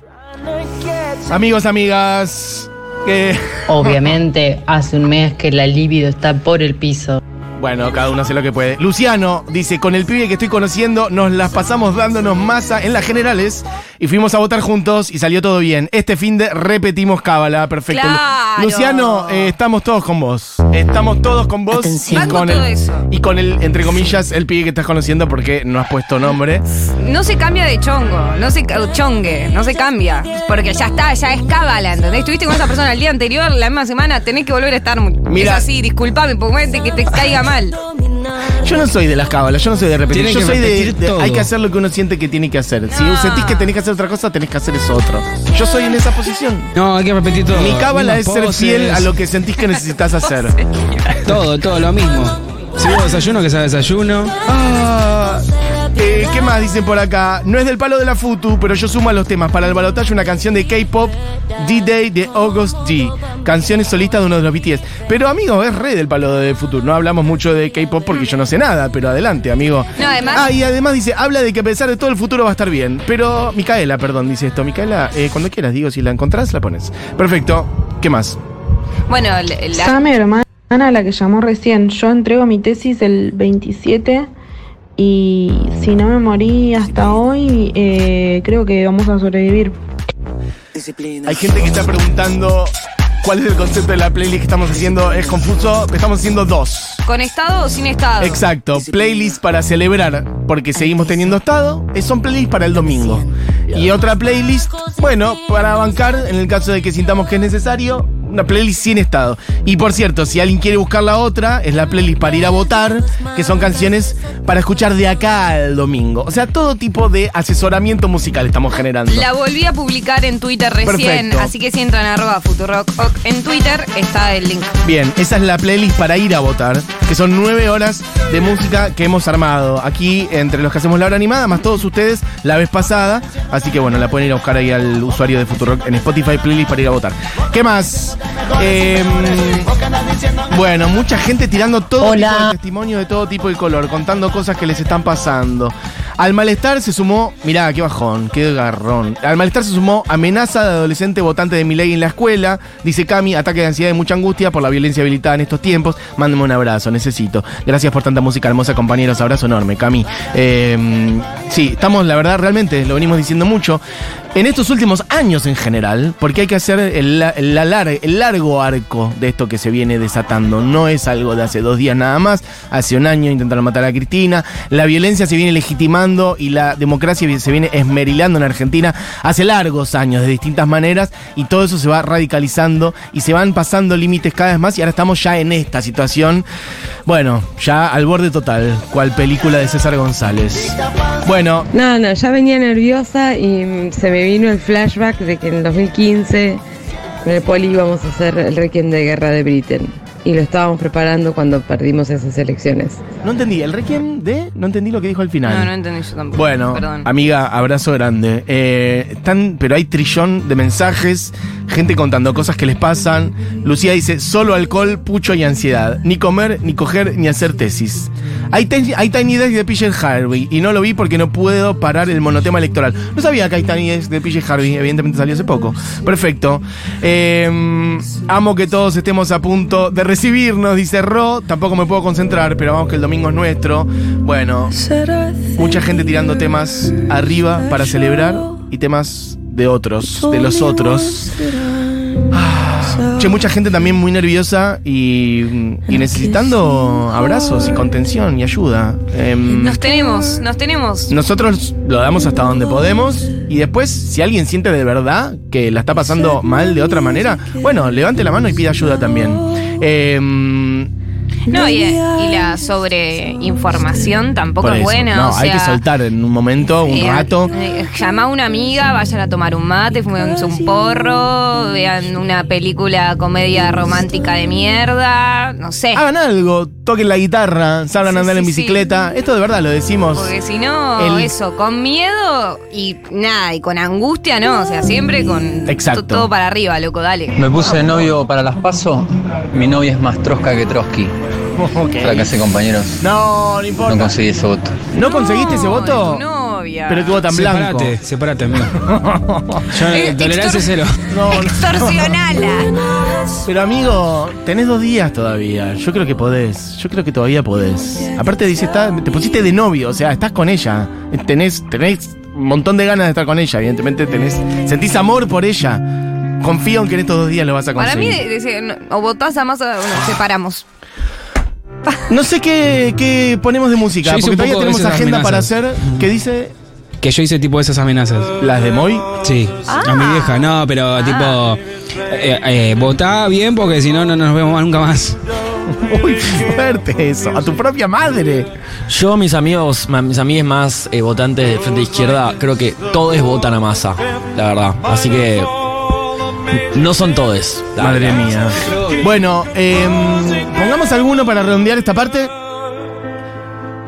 Amigos, amigas, que... Obviamente, hace un mes que la libido está por el piso. Bueno, cada uno hace lo que puede. Luciano dice, con el pibe que estoy conociendo, nos las pasamos dándonos masa en las generales y fuimos a votar juntos y salió todo bien. Este fin de repetimos cábala, perfecto. Claro. Luciano, eh, estamos todos con vos. Estamos todos con vos y con, todo el, eso. y con el, entre comillas, el pibe que estás conociendo porque no has puesto nombre. No se cambia de chongo, no se chongue, no se cambia. Porque ya está, ya es cábala, ¿entendés? Estuviste con esa persona el día anterior, la misma semana, tenés que volver a estar. Mira. es así, disculpame, porque que te caiga mal. Yo no soy de las cábalas, yo no soy de repetir. Yo soy de, repetir de- todo. Hay que hacer lo que uno siente que tiene que hacer. Si sentís que tenés que hacer otra cosa, tenés que hacer eso otro. Yo soy en esa posición. No, hay que repetir todo. Mi cábala es Mismas ser poses, fiel a lo que sentís que necesitas hacer. Todo, todo lo mismo. Si hubo desayuno, que sea desayuno. Ah, eh, ¿Qué más dicen por acá? No es del palo de la Futu, pero yo sumo a los temas. Para el balotaje una canción de K-pop, D-Day de August G. Canciones solistas de uno de los BTS. Pero amigo, es re del palo de Futu. No hablamos mucho de K-pop porque yo no sé nada, pero adelante, amigo. No, además- Ah, y además dice, habla de que a pesar de todo el futuro va a estar bien. Pero, Micaela, perdón, dice esto. Micaela, eh, cuando quieras, digo, si la encontrás, la pones. Perfecto. ¿Qué más? Bueno, la- mi hermana, la que llamó recién. Yo entrego mi tesis el 27 y si no me morí hasta hoy, eh, creo que vamos a sobrevivir. Hay gente que está preguntando cuál es el concepto de la playlist que estamos haciendo. Es confuso. Estamos haciendo dos. ¿con estado o sin estado? Exacto, playlist para celebrar, porque seguimos teniendo estado, eh, son playlists para el domingo. Y otra playlist, bueno, para bancar, en el caso de que sintamos que es necesario, una playlist sin estado. Y por cierto, si alguien quiere buscar la otra, es la playlist para ir a votar, que son canciones para escuchar de acá al domingo. O sea, todo tipo de asesoramiento musical estamos generando. La volví a publicar en Twitter recién, Perfecto. así que si entran a arroba Futurock en Twitter está el link. Bien, esa es la playlist para ir a votar, que son nueve horas de música que hemos armado aquí entre los que hacemos la hora animada, más todos ustedes la vez pasada. Así que bueno, la pueden ir a buscar ahí al usuario de Futurock en Spotify playlist para ir a votar. ¿Qué más? Em, bueno, mucha gente tirando todo tipo de testimonio de todo tipo y color, contando cosas que les están pasando. Al malestar se sumó, mirá, qué bajón, qué garrón. Al malestar se sumó amenaza de adolescente votante de Milei en la escuela. Dice Cami, ataque de ansiedad y mucha angustia por la violencia habilitada en estos tiempos. Mándeme un abrazo, necesito. Gracias por tanta música hermosa, compañeros. Abrazo enorme, Cami. Eh, sí, estamos, la verdad, realmente, lo venimos diciendo mucho. En estos últimos años en general, porque hay que hacer el, la- la lar- el largo arco de esto que se viene desatando. No es algo de hace dos días nada más. Hace un año intentaron matar a Cristina. La violencia se viene legitimando y la democracia se viene esmerilando en Argentina hace largos años de distintas maneras y todo eso se va radicalizando y se van pasando límites cada vez más y ahora estamos ya en esta situación. Bueno, ya al borde total, cual película de César González. Bueno, No, no, ya venía nerviosa y se me vino el flashback de que en 2015 en el Poli íbamos a hacer el Requiem de Guerra de Britain. Y lo estábamos preparando cuando perdimos esas elecciones. no entendí, el requiem de... No entendí lo que dijo al final. No, no entendí yo tampoco. Bueno, Perdón. amiga, abrazo grande. Eh, están, pero hay trillón de mensajes, gente contando cosas que les pasan. Lucía dice, solo alcohol, pucho y ansiedad. Ni comer, ni coger, ni hacer tesis. Hay, te- hay Tiny Desk de PJ Harvey y no lo vi porque no puedo parar el monotema electoral. No sabía que hay Tiny Desk de PJ Harvey, evidentemente salió hace poco. Perfecto. Eh, amo que todos estemos a punto de recibirnos, dice Ro. Tampoco me puedo concentrar, pero vamos que el domingo es nuestro. Bueno, mucha gente tirando temas arriba para celebrar y temas de otros, de los otros. Ah, Che, mucha gente también muy nerviosa y, y necesitando abrazos y contención y ayuda. Em, Nos tenemos, nos tenemos. nosotros lo damos hasta donde podemos y después, si alguien siente de verdad que la está pasando mal de otra manera, bueno, levante la mano y pida ayuda también. Em, No, y, y la sobreinformación tampoco por es eso. buena. No, o hay que soltar en un momento, un eh, rato. eh, llama a una amiga, vayan a tomar un mate, fumen un porro, vean una película comedia romántica de mierda, no sé. Hagan algo, toquen la guitarra, salgan a andar en sí. bicicleta. Esto de verdad lo decimos. Porque si no, El- eso, con miedo y nada, y con angustia no, o sea, siempre con Exacto. to- todo para arriba, loco, dale. Me puse de novio para las paso. Mi novia es más trosca que Trotsky. Fracasé, compañeros. No, no importa. No conseguí ese voto. ¿No conseguiste ese voto? Tu novia. Pero tuvo tan blanco. Sepárate, sepárate, amigo. Yo, Eh, tolerancia extor- cero. No, no. Extorsionala. Pero amigo, tenés dos días todavía. Yo creo que podés. Yo creo que todavía podés. Aparte dice, está, te pusiste de novio, o sea, estás con ella. Tenés, tenés un montón de ganas de estar con ella. Evidentemente tenés, sentís amor por ella. Confío en que en estos dos días lo vas a Para mí, conseguir. dice, no, o votás a más o nos separamos. No sé qué, qué ponemos de música, Yo hice porque un todavía poco tenemos esas agenda para amenazas. hacer. ¿Qué dice? Que yo hice tipo esas amenazas. ¿Las de Moy? Sí, a mi vieja, no, pero tipo. Eh, eh, votá bien porque si no, no nos vemos más nunca más. Uy, qué fuerte eso. A tu propia madre. Yo, mis amigos, ma- mis amigues más eh, votantes de Frente Izquierda, creo que todos votan a masa, la verdad. Así que no son todos. Madre mía. Bueno, em, pongamos alguno para redondear esta parte.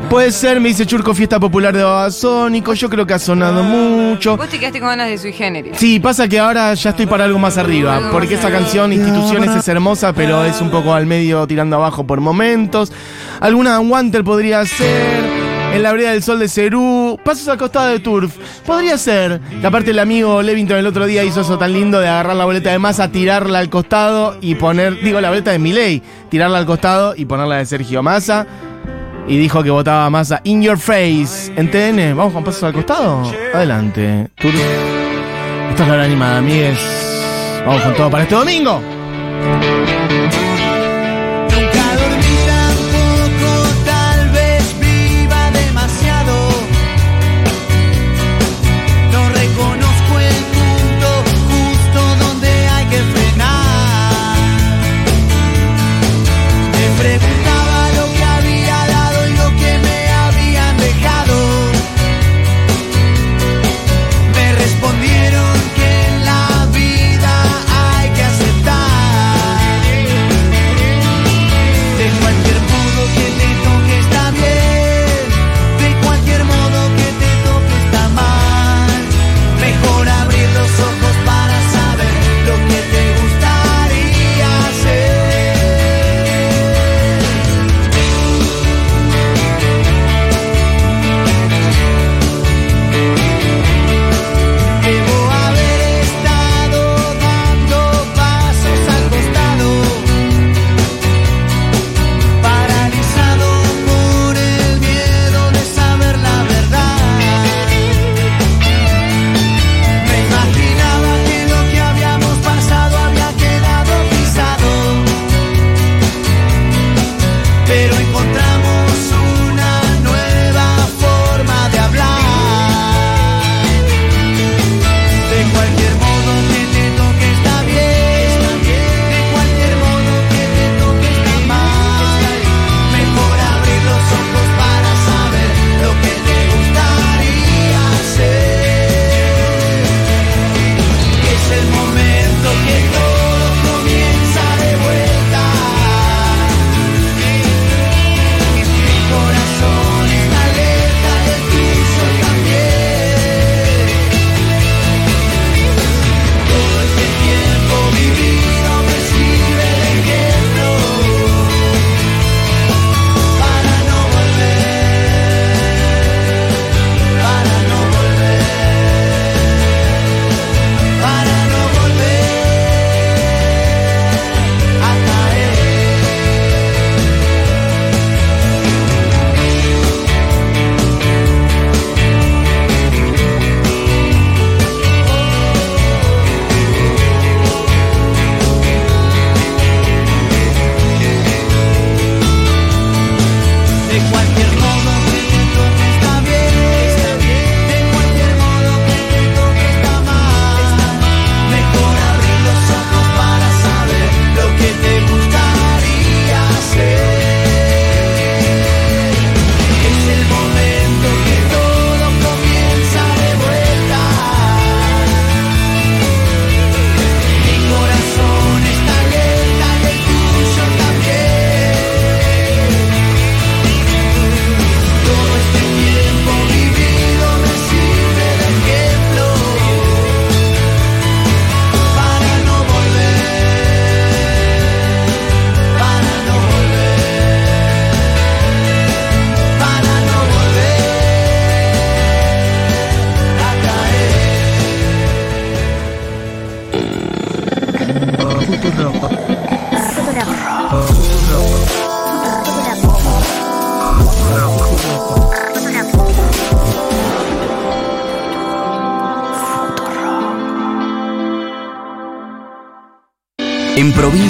Puede ser, me dice Churco, fiesta popular de Babasónico. Yo creo que ha sonado mucho. Vos te quedaste con ganas de sui generis. Sí, pasa que ahora ya estoy para algo más arriba, porque esa canción Instituciones es hermosa, pero es un poco al medio tirando abajo por momentos. Alguna Wanter podría ser. En la vereda del sol de Cerú, pasos al costado de Turf. Podría ser. Que aparte el amigo Levington el otro día hizo eso tan lindo de agarrar la boleta de masa, tirarla al costado y poner, digo, la boleta de Miley, tirarla al costado y ponerla de Sergio Massa. Y dijo que votaba Massa in your face. En TN, vamos con pasos al costado. Adelante. Turf. Esto es la hora animada, amigues. Vamos con todo para este domingo.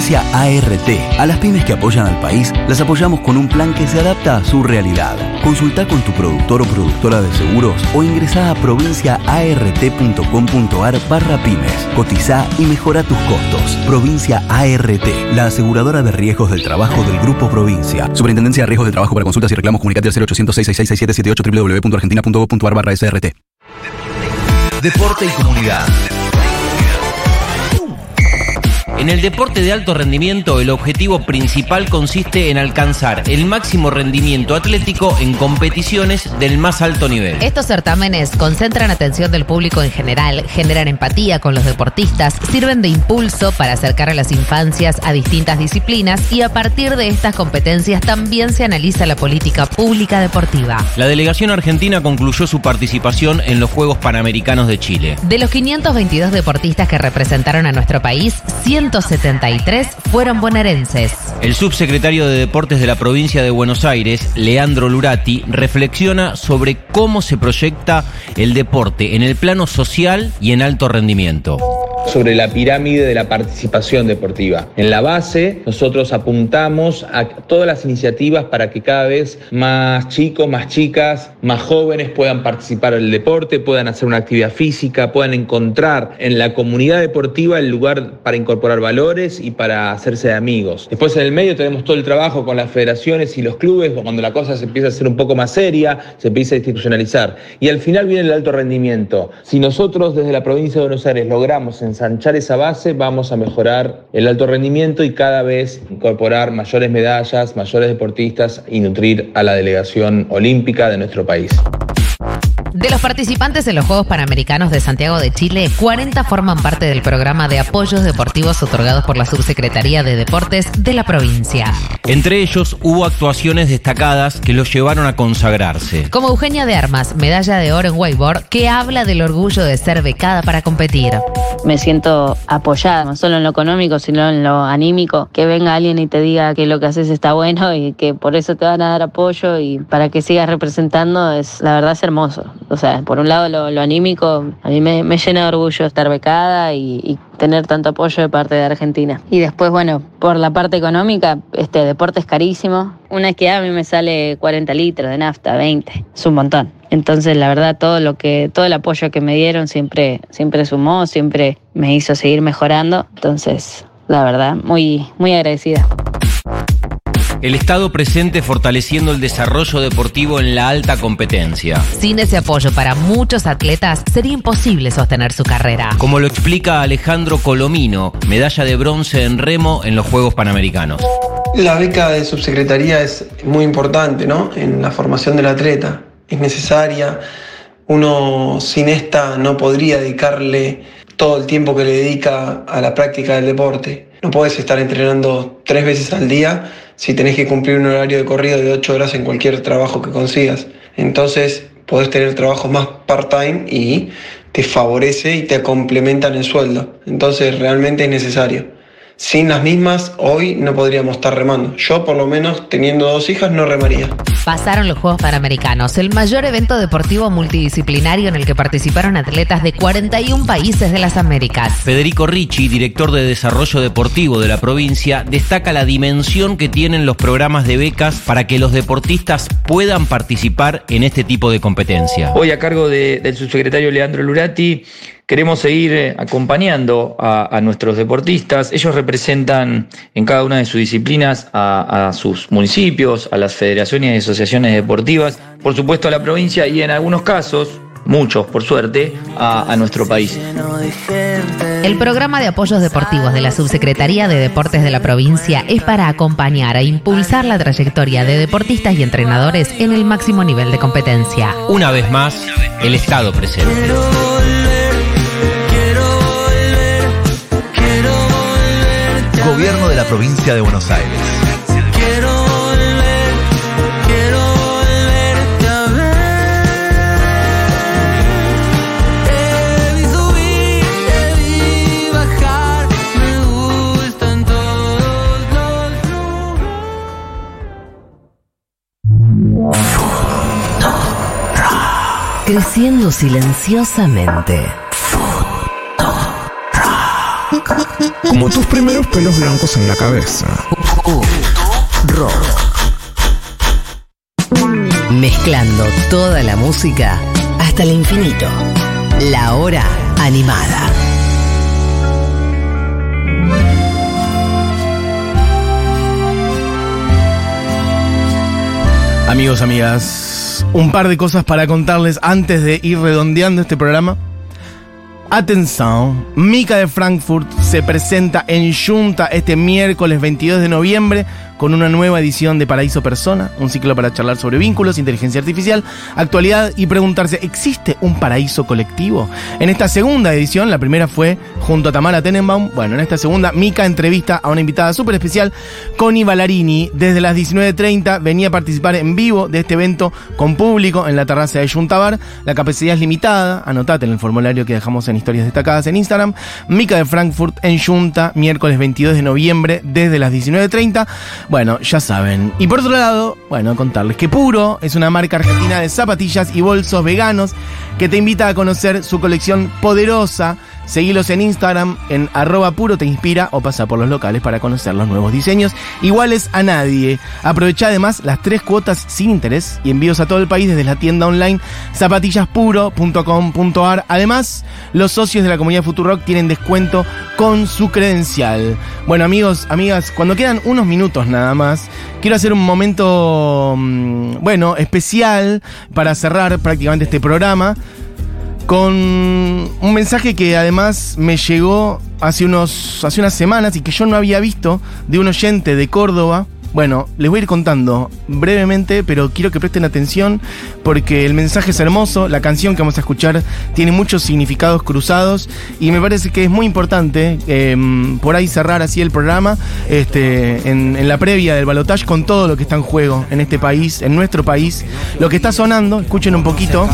En Provincia ART, a las pymes que apoyan al país, las apoyamos con un plan que se adapta a su realidad. Consulta con tu productor o productora de seguros o ingresa a provinciaart.com.ar barra pymes. Cotiza y mejora tus costos. Provincia ART, la aseguradora de riesgos del trabajo del Grupo Provincia. Superintendencia de Riesgos del Trabajo para consultas y reclamos comunicate al 0800 666 www.argentina.gov.ar barra SRT. Deporte y comunidad. En el deporte de alto rendimiento, el objetivo principal consiste en alcanzar el máximo rendimiento atlético en competiciones del más alto nivel. Estos certámenes concentran atención del público en general, generan empatía con los deportistas, sirven de impulso para acercar a las infancias a distintas disciplinas y a partir de estas competencias también se analiza la política pública deportiva. La delegación argentina concluyó su participación en los Juegos Panamericanos de Chile. De los 522 deportistas que representaron a nuestro país, 173 fueron bonaerenses. El subsecretario de Deportes de la provincia de Buenos Aires, Leandro Lurati, reflexiona sobre cómo se proyecta el deporte en el plano social y en alto rendimiento sobre la pirámide de la participación deportiva. En la base, nosotros apuntamos a todas las iniciativas para que cada vez más chicos, más chicas, más jóvenes puedan participar del deporte, puedan hacer una actividad física, puedan encontrar en la comunidad deportiva el lugar para incorporar valores y para hacerse de amigos. Después en el medio tenemos todo el trabajo con las federaciones y los clubes, cuando la cosa se empieza a hacer un poco más seria, se empieza a institucionalizar. Y al final viene el alto rendimiento. Si nosotros desde la provincia de Buenos Aires logramos ensanchar esa base, vamos a mejorar el alto rendimiento y cada vez incorporar mayores medallas, mayores deportistas y nutrir a la delegación olímpica de nuestro país. De los participantes en los Juegos Panamericanos de Santiago de Chile, 40 forman parte del programa de apoyos deportivos otorgados por la Subsecretaría de Deportes de la provincia. Entre ellos hubo actuaciones destacadas que los llevaron a consagrarse. Como Eugenia de Armas, medalla de oro en wakeboard, que habla del orgullo de ser becada para competir. Me siento apoyada, no solo en lo económico, sino en lo anímico. Que venga alguien y te diga que lo que haces está bueno y que por eso te van a dar apoyo y para que sigas representando, es la verdad es hermoso. O sea, por un lado lo, lo anímico, a mí me, me, llena de orgullo estar becada y, tener tanto apoyo de parte de Argentina. Y después, bueno, por la parte económica, este deporte es carísimo. Una esquiada a mí me sale 40 litros de nafta, 20, es un montón. Entonces, la verdad, todo lo que, todo el apoyo que me dieron siempre, siempre sumó, siempre me hizo seguir mejorando. Entonces, la verdad, muy, muy agradecida. El Estado presente fortaleciendo el desarrollo deportivo en la alta competencia. Sin ese apoyo para muchos atletas sería imposible sostener su carrera. Como lo explica Alejandro Colomino, medalla de bronce en remo en los Juegos Panamericanos. La beca de subsecretaría es muy importante, ¿no? En la formación del atleta. Es necesaria. Uno sin esta no podría dedicarle todo el tiempo que le dedica a la práctica del deporte. No puedes estar entrenando tres veces al día si tenés que cumplir un horario de corrido de 8 horas en cualquier trabajo que consigas. Entonces podés tener trabajos más part-time y te favorece y te complementan el sueldo. Entonces realmente es necesario. Sin las mismas, hoy no podríamos estar remando. Yo, por lo menos, teniendo dos hijas, no remaría. Pasaron los Juegos Panamericanos, el mayor evento deportivo multidisciplinario en el que participaron atletas de 41 países de las Américas. Federico Ricci, director de Desarrollo Deportivo de la provincia, destaca la dimensión que tienen los programas de becas para que los deportistas puedan participar en este tipo de competencia. Hoy, a cargo de, del subsecretario Leandro Lurati, queremos seguir acompañando a, a, nuestros deportistas. Ellos representan en cada una de sus disciplinas a, a, sus municipios, a las federaciones y asociaciones deportivas, por supuesto a la provincia y en algunos casos, muchos por suerte, a, nuestro país. El programa de apoyos deportivos de la Subsecretaría de Deportes de la provincia es para acompañar e impulsar la trayectoria de deportistas y entrenadores en el máximo nivel de competencia. Una vez más, el Estado presente. Gobierno de la Provincia de Buenos Aires. Quiero volver, quiero volverte a ver. Te vi subir, te vi bajar, me gustan todos los lugares. Creciendo silenciosamente. Futura. Como tus primeros pelos blancos en la cabeza. Rock. Mezclando toda la música hasta el infinito. La hora animada. Amigos, amigas, un par de cosas para contarles antes de ir redondeando este programa. Atención, Mica de Frankfurt se presenta en Junta este miércoles 22 de noviembre con una nueva edición de Paraíso Persona, un ciclo para charlar sobre vínculos, inteligencia artificial, actualidad y preguntarse, ¿existe un paraíso colectivo? En esta segunda edición, la primera fue junto a Tamara Tenenbaum, bueno, en esta segunda, Mica entrevista a una invitada súper especial, Connie Ballarini, desde las 19.30 venía a participar en vivo de este evento con público en la terraza de Juntabar, la capacidad es limitada, anotate en el formulario que dejamos en historias destacadas en Instagram, Mica de Frankfurt en Junta, miércoles 22 de noviembre desde las 19.30, bueno, ya saben. Y por otro lado, bueno, contarles que Puro es una marca argentina de zapatillas y bolsos veganos que te invita a conocer su colección poderosa. Seguilos en Instagram en arroba puro te inspira o pasa por los locales para conocer los nuevos diseños iguales a nadie. Aprovecha además las tres cuotas sin interés y envíos a todo el país desde la tienda online zapatillaspuro.com.ar. Además, los socios de la comunidad Futurock tienen descuento con su credencial. Bueno amigos, amigas, cuando quedan unos minutos nada más, quiero hacer un momento, mm, bueno, especial para cerrar prácticamente este programa con un mensaje que además me llegó hace, unos, hace unas semanas y que yo no había visto de un oyente de Córdoba. Bueno, les voy a ir contando brevemente, pero quiero que presten atención porque el mensaje es hermoso, la canción que vamos a escuchar tiene muchos significados cruzados y me parece que es muy importante eh, por ahí cerrar así el programa este, en, en la previa del balotaje con todo lo que está en juego en este país, en nuestro país. Lo que está sonando, escuchen un poquito.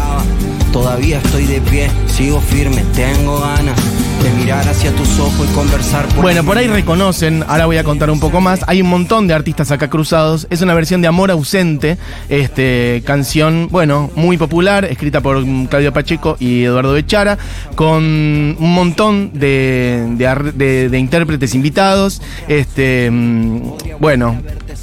Todavía estoy de pie, sigo firme, tengo ganas de mirar hacia tus ojos y conversar por Bueno, por ahí reconocen, ahora voy a contar un poco más. Hay un montón de artistas acá cruzados. Es una versión de Amor ausente, este canción, bueno, muy popular, escrita por Claudio Pacheco y Eduardo Bechara, con un montón de, de ar- de- de intérpretes invitados. Este, mm, bueno,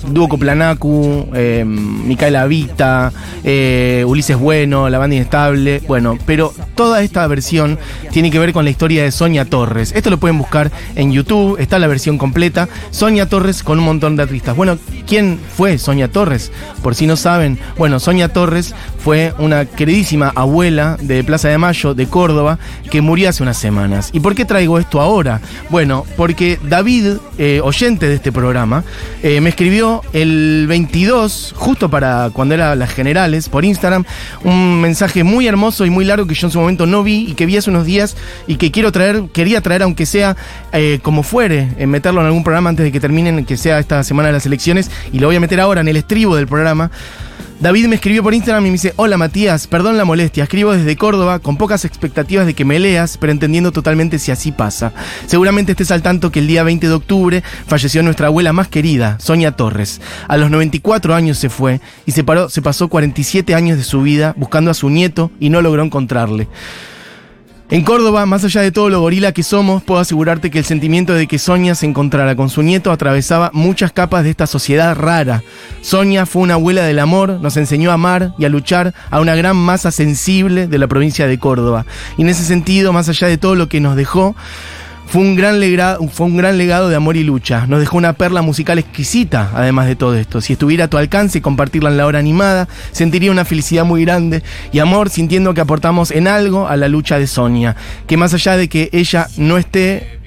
Dúo Coplanacu, eh, Micaela Vita, eh, Ulises Bueno, La Banda Inestable, bueno, pero toda esta versión tiene que ver con la historia de Sonia Torres. Esto lo pueden buscar en YouTube, está la versión completa. Sonia Torres con un montón de artistas. Bueno, ¿quién fue Sonia Torres? Por si no saben, bueno, Sonia Torres fue una queridísima abuela de Plaza de Mayo, de Córdoba, que murió hace unas semanas. ¿Y por qué traigo esto ahora? Bueno, porque David, eh, oyente de este programa, eh, me escribió el 22, justo para cuando era las generales, por Instagram, un mensaje muy hermoso y muy largo que yo en su momento no vi y que vi hace unos días y que quiero quería traer, aunque sea eh, como fuere, en meterlo en algún programa antes de que terminen, que sea esta semana de las elecciones, y lo voy a meter ahora en el estribo del programa. David me escribió por Instagram y me dice, hola Matías, perdón la molestia, escribo desde Córdoba con pocas expectativas de que me leas, pero entendiendo totalmente si así pasa. Seguramente estés al tanto que el día 20 de octubre falleció nuestra abuela más querida, Sonia Torres. A los 94 años se fue y se, paró, se pasó 47 años de su vida buscando a su nieto y no logró encontrarle. En Córdoba, más allá de todo lo gorila que somos, puedo asegurarte que el sentimiento de que Sonia se encontrara con su nieto atravesaba muchas capas de esta sociedad rara. Sonia fue una abuela del amor, nos enseñó a amar y a luchar a una gran masa sensible de la provincia de Córdoba. Y en ese sentido, más allá de todo lo que nos dejó, fue un, gran legado, fue un gran legado de amor y lucha. Nos dejó una perla musical exquisita, además de todo esto. Si estuviera a tu alcance compartirla en la hora animada, sentiría una felicidad muy grande y amor sintiendo que aportamos en algo a la lucha de Sonia. Que más allá de que ella no esté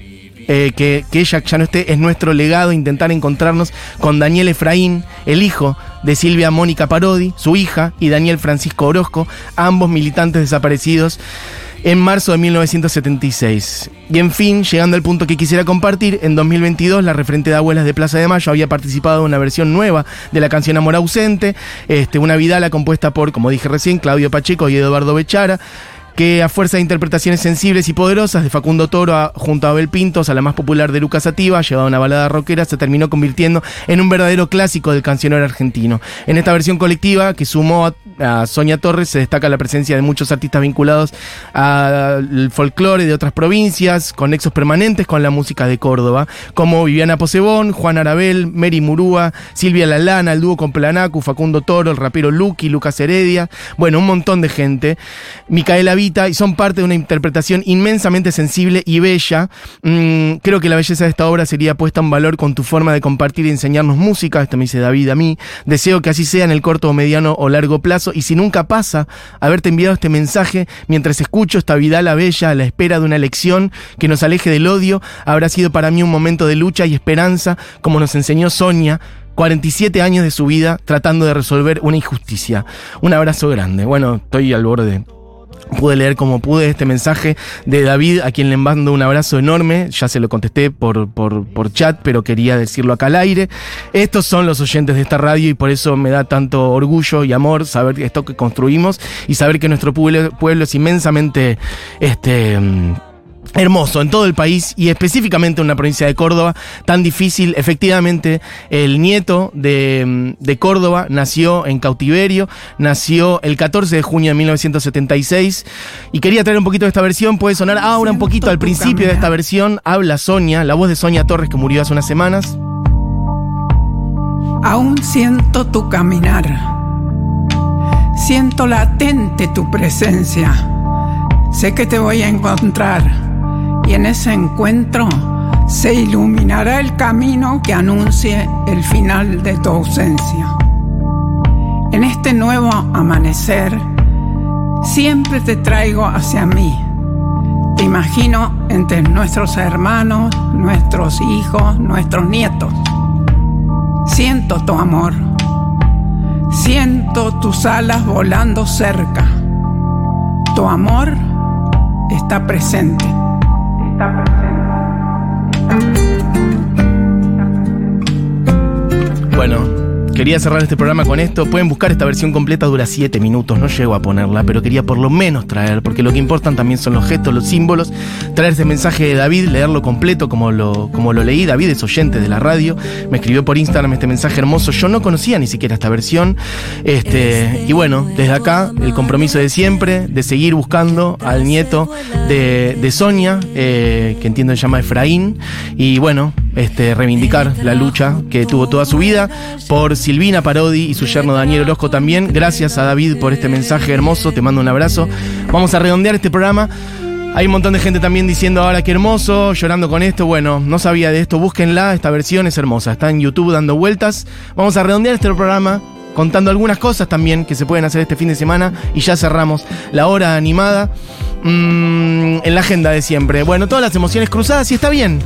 eh, que, que ella ya no esté, es nuestro legado intentar encontrarnos con Daniel Efraín, el hijo de Silvia Mónica Parodi, su hija, y Daniel Francisco Orozco, ambos militantes desaparecidos en marzo de 1976. Y en fin, llegando al punto que quisiera compartir, en 2022 la referente de abuelas de Plaza de Mayo había participado en una versión nueva de la canción Amor ausente, este, una vidala compuesta por, como dije recién, Claudio Pacheco y Eduardo Bechara que a fuerza de interpretaciones sensibles y poderosas de Facundo Toro junto a Abel Pintos, a la más popular de Lucas Sativa, llevada una balada rockera, se terminó convirtiendo en un verdadero clásico del cancionero argentino. En esta versión colectiva que sumó a, a Sonia Torres se destaca la presencia de muchos artistas vinculados al folclore de otras provincias, con nexos permanentes con la música de Córdoba, como Viviana Posebón, Juan Arabel, Mary Murúa, Silvia Lalana, el dúo con Planacu, Facundo Toro, el rapero Lucky, Lucas Heredia, bueno, un montón de gente, Micaela Y son parte de una interpretación inmensamente sensible y bella. Mm, creo que la belleza de esta obra sería puesta en valor con tu forma de compartir y enseñarnos música, esto me dice David a mí, deseo que así sea en el corto, mediano o largo plazo, y si nunca pasa, haberte enviado este mensaje mientras escucho esta vida la bella a la espera de una elección que nos aleje del odio, habrá sido para mí un momento de lucha y esperanza, como nos enseñó Sonia, 47 años de su vida tratando de resolver una injusticia. Un abrazo grande. Bueno, estoy al borde. Pude leer como pude este mensaje de David, a quien le mando un abrazo enorme. Ya se lo contesté por, por, por chat, pero quería decirlo acá al aire. Estos son los oyentes de esta radio y por eso me da tanto orgullo y amor saber esto que construimos y saber que nuestro pueblo, pueblo es inmensamente este, hermoso en todo el país y específicamente en una provincia de Córdoba tan difícil. Efectivamente, el nieto de, de Córdoba nació en cautiverio, nació el 14 de junio de 1976 y quería traer un poquito de esta versión. Puede sonar ahora un poquito al principio de esta versión. Habla Sonia, la voz de Sonia Torres que murió hace unas semanas. Aún siento tu caminar. Siento latente tu presencia. Sé que te voy a encontrar y en ese encuentro se iluminará el camino que anuncie el final de tu ausencia. En este nuevo amanecer, siempre te traigo hacia mí. Te imagino entre nuestros hermanos, nuestros hijos, nuestros nietos. Siento tu amor. Siento tus alas volando cerca. Tu amor está presente. Está Bueno, quería cerrar este programa con esto. Pueden buscar esta versión completa, dura 7 minutos, no llego a ponerla, pero quería por lo menos traer, porque lo que importan también son los gestos, los símbolos, traer este mensaje de David, leerlo completo como lo, como lo leí. David es oyente de la radio, me escribió por Instagram este mensaje hermoso. Yo no conocía ni siquiera esta versión. Este, y bueno, desde acá, el compromiso de siempre, de seguir buscando al nieto de, de Sonia, eh, que entiendo se llama Efraín, y bueno, este, reivindicar la lucha que tuvo toda su vida por Silvina Parodi y su yerno Daniel Orozco también. Gracias a David por este mensaje hermoso, te mando un abrazo. Vamos a redondear este programa. Hay un montón de gente también diciendo ahora qué hermoso, llorando con esto. Bueno, no sabía de esto, búsquenla, esta versión es hermosa, está en YouTube dando vueltas. Vamos a redondear este programa contando algunas cosas también que se pueden hacer este fin de semana y ya cerramos la hora animada mm, en la agenda de siempre. Bueno, todas las emociones cruzadas y está bien.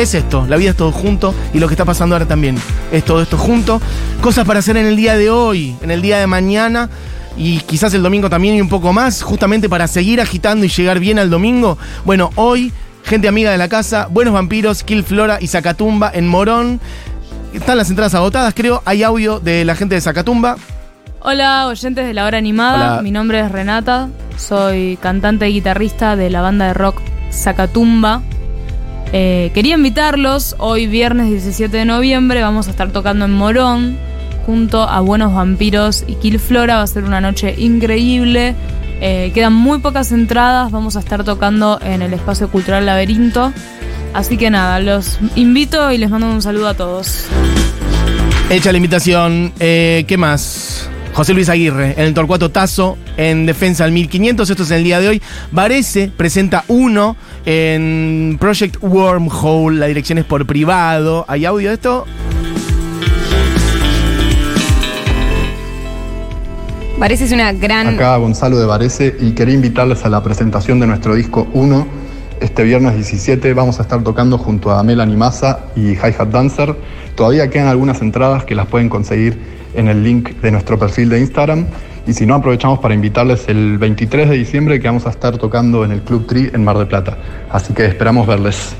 Es esto, la vida es todo junto y lo que está pasando ahora también es todo esto junto. Cosas para hacer en el día de hoy, en el día de mañana y quizás el domingo también y un poco más, justamente para seguir agitando y llegar bien al domingo. Bueno, hoy, gente amiga de la casa, Buenos Vampiros, Kill Flora y Zacatumba en Morón. Están las entradas agotadas, creo. Hay audio de la gente de Zacatumba. Hola, oyentes de la hora animada. Hola. Mi nombre es Renata. Soy cantante y guitarrista de la banda de rock Zacatumba. Eh, quería invitarlos. Hoy, viernes 17 de noviembre, vamos a estar tocando en Morón junto a Buenos Vampiros y Kill Flora. Va a ser una noche increíble. Eh, quedan muy pocas entradas. Vamos a estar tocando en el Espacio Cultural Laberinto. Así que nada, los invito y les mando un saludo a todos. Hecha la invitación. Eh, ¿Qué más? José Luis Aguirre, en el Torcuato Tazo, en Defensa al 1500. Esto es el día de hoy. Varese presenta uno en Project Wormhole. La dirección es por privado. ¿Hay audio de esto? Parece es una gran. Acá Gonzalo de Varese y quería invitarles a la presentación de nuestro disco 1. Este viernes 17 vamos a estar tocando junto a Melanie Massa y Hi Hat Dancer. Todavía quedan algunas entradas que las pueden conseguir en el link de nuestro perfil de Instagram. Y si no, aprovechamos para invitarles el 23 de diciembre que vamos a estar tocando en el Club Tree en Mar de Plata. Así que esperamos verles.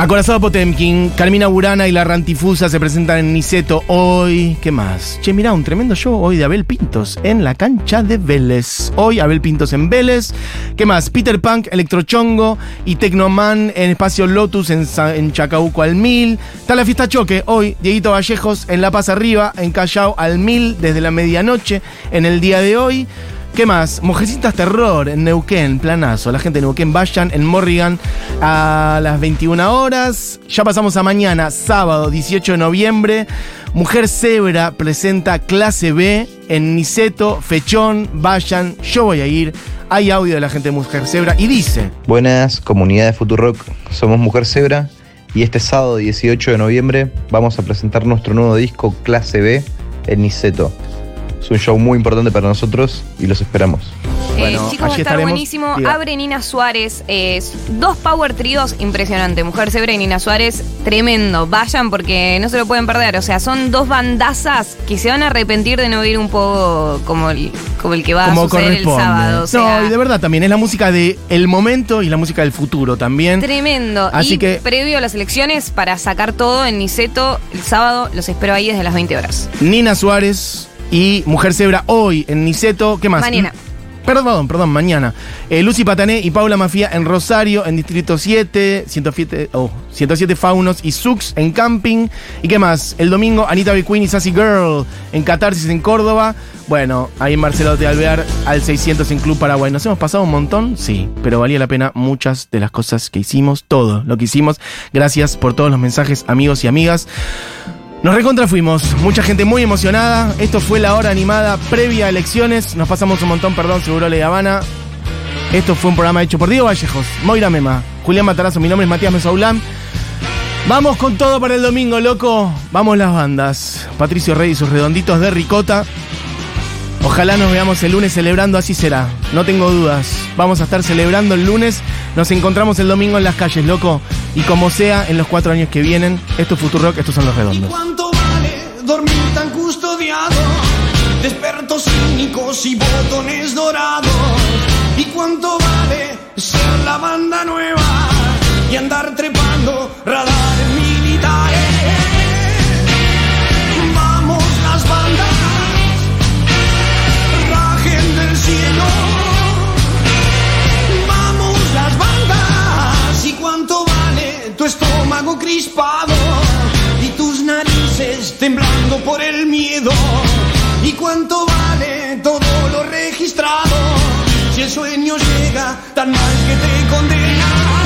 Acorazado Potemkin, Carmina Burana y la Rantifusa se presentan en Niceto hoy. ¿Qué más? Che, mirá, un tremendo show hoy de Abel Pintos en la cancha de Vélez. Hoy Abel Pintos en Vélez. ¿Qué más? Peter Punk, Electrochongo y Tecnoman en Espacio Lotus en, Sa- en al Mil. Está la fiesta Choque hoy. Dieguito Vallejos en La Paz Arriba, en Callao al Mil desde la medianoche en el día de hoy. ¿Qué más? Mujercitas Terror en Neuquén, planazo. La gente de Neuquén vayan en Morrigan a las 21 horas. Ya pasamos a mañana, sábado 18 de noviembre. Mujer Zebra presenta clase B en Niceto, Fechón, vayan, yo voy a ir. Hay audio de la gente de Mujer Zebra y dice. Buenas, comunidad de Futurock. Somos Mujer Zebra y este sábado 18 de noviembre vamos a presentar nuestro nuevo disco Clase B en Niceto. Es un show muy importante para nosotros y los esperamos. Eh, chicos, va a estar buenísimo. Abre Nina Suárez. eh, dos power tríos impresionante. Mujer Zebra y Nina Suárez, tremendo. Vayan porque no se lo pueden perder. O sea, son dos bandazas que se van a arrepentir de no ir un poco como el, como el que va a suceder el sábado. O sea, no, y de verdad también es la música del el momento y la música del futuro también. Tremendo. Así y que- previo a las elecciones, para sacar todo en Niceto, el sábado los espero ahí desde las 20 horas. Nina Suárez y Mujer Zebra hoy en Niceto. ¿Qué más? Mañana. Perdón, perdón, mañana. Eh, Lucy Patané y Paula Mafía en Rosario, en Distrito 7, 107, oh, 107 Faunos y Sux en Camping. ¿Y qué más? El domingo, Anita B. Queen y Sassy Girl en Catarsis en Córdoba. Bueno, ahí en Marcelo de Alvear al 600 en Club Paraguay. ¿Nos hemos pasado un montón? Sí, pero valía la pena muchas de las cosas que hicimos, todo lo que hicimos. Gracias por todos los mensajes, amigos y amigas. Nos recontra fuimos, mucha gente muy emocionada. Esto fue la hora animada previa a elecciones. Nos pasamos un montón, perdón, seguro Le Habana. Esto fue un programa hecho por Diego Vallejos, Moira Mema, Julián Matarazo, mi nombre es Matías Mesaulán. Vamos con todo para el domingo, loco. Vamos las bandas. Patricio Rey y sus redonditos de ricota. Ojalá nos veamos el lunes celebrando, así será. No tengo dudas. Vamos a estar celebrando el lunes. Nos encontramos el domingo en las calles, loco. Y como sea, en los cuatro años que vienen, esto es Futurock, estos son los redondos. ¿Cuánto vale dormir tan custodiado? De expertos cínicos y botones dorados. ¿Y cuánto vale ser la banda nueva y andar trepando radares militares? Y tus narices temblando por el miedo? ¿Y cuánto vale todo lo registrado? Si el sueño llega tan mal que te condena.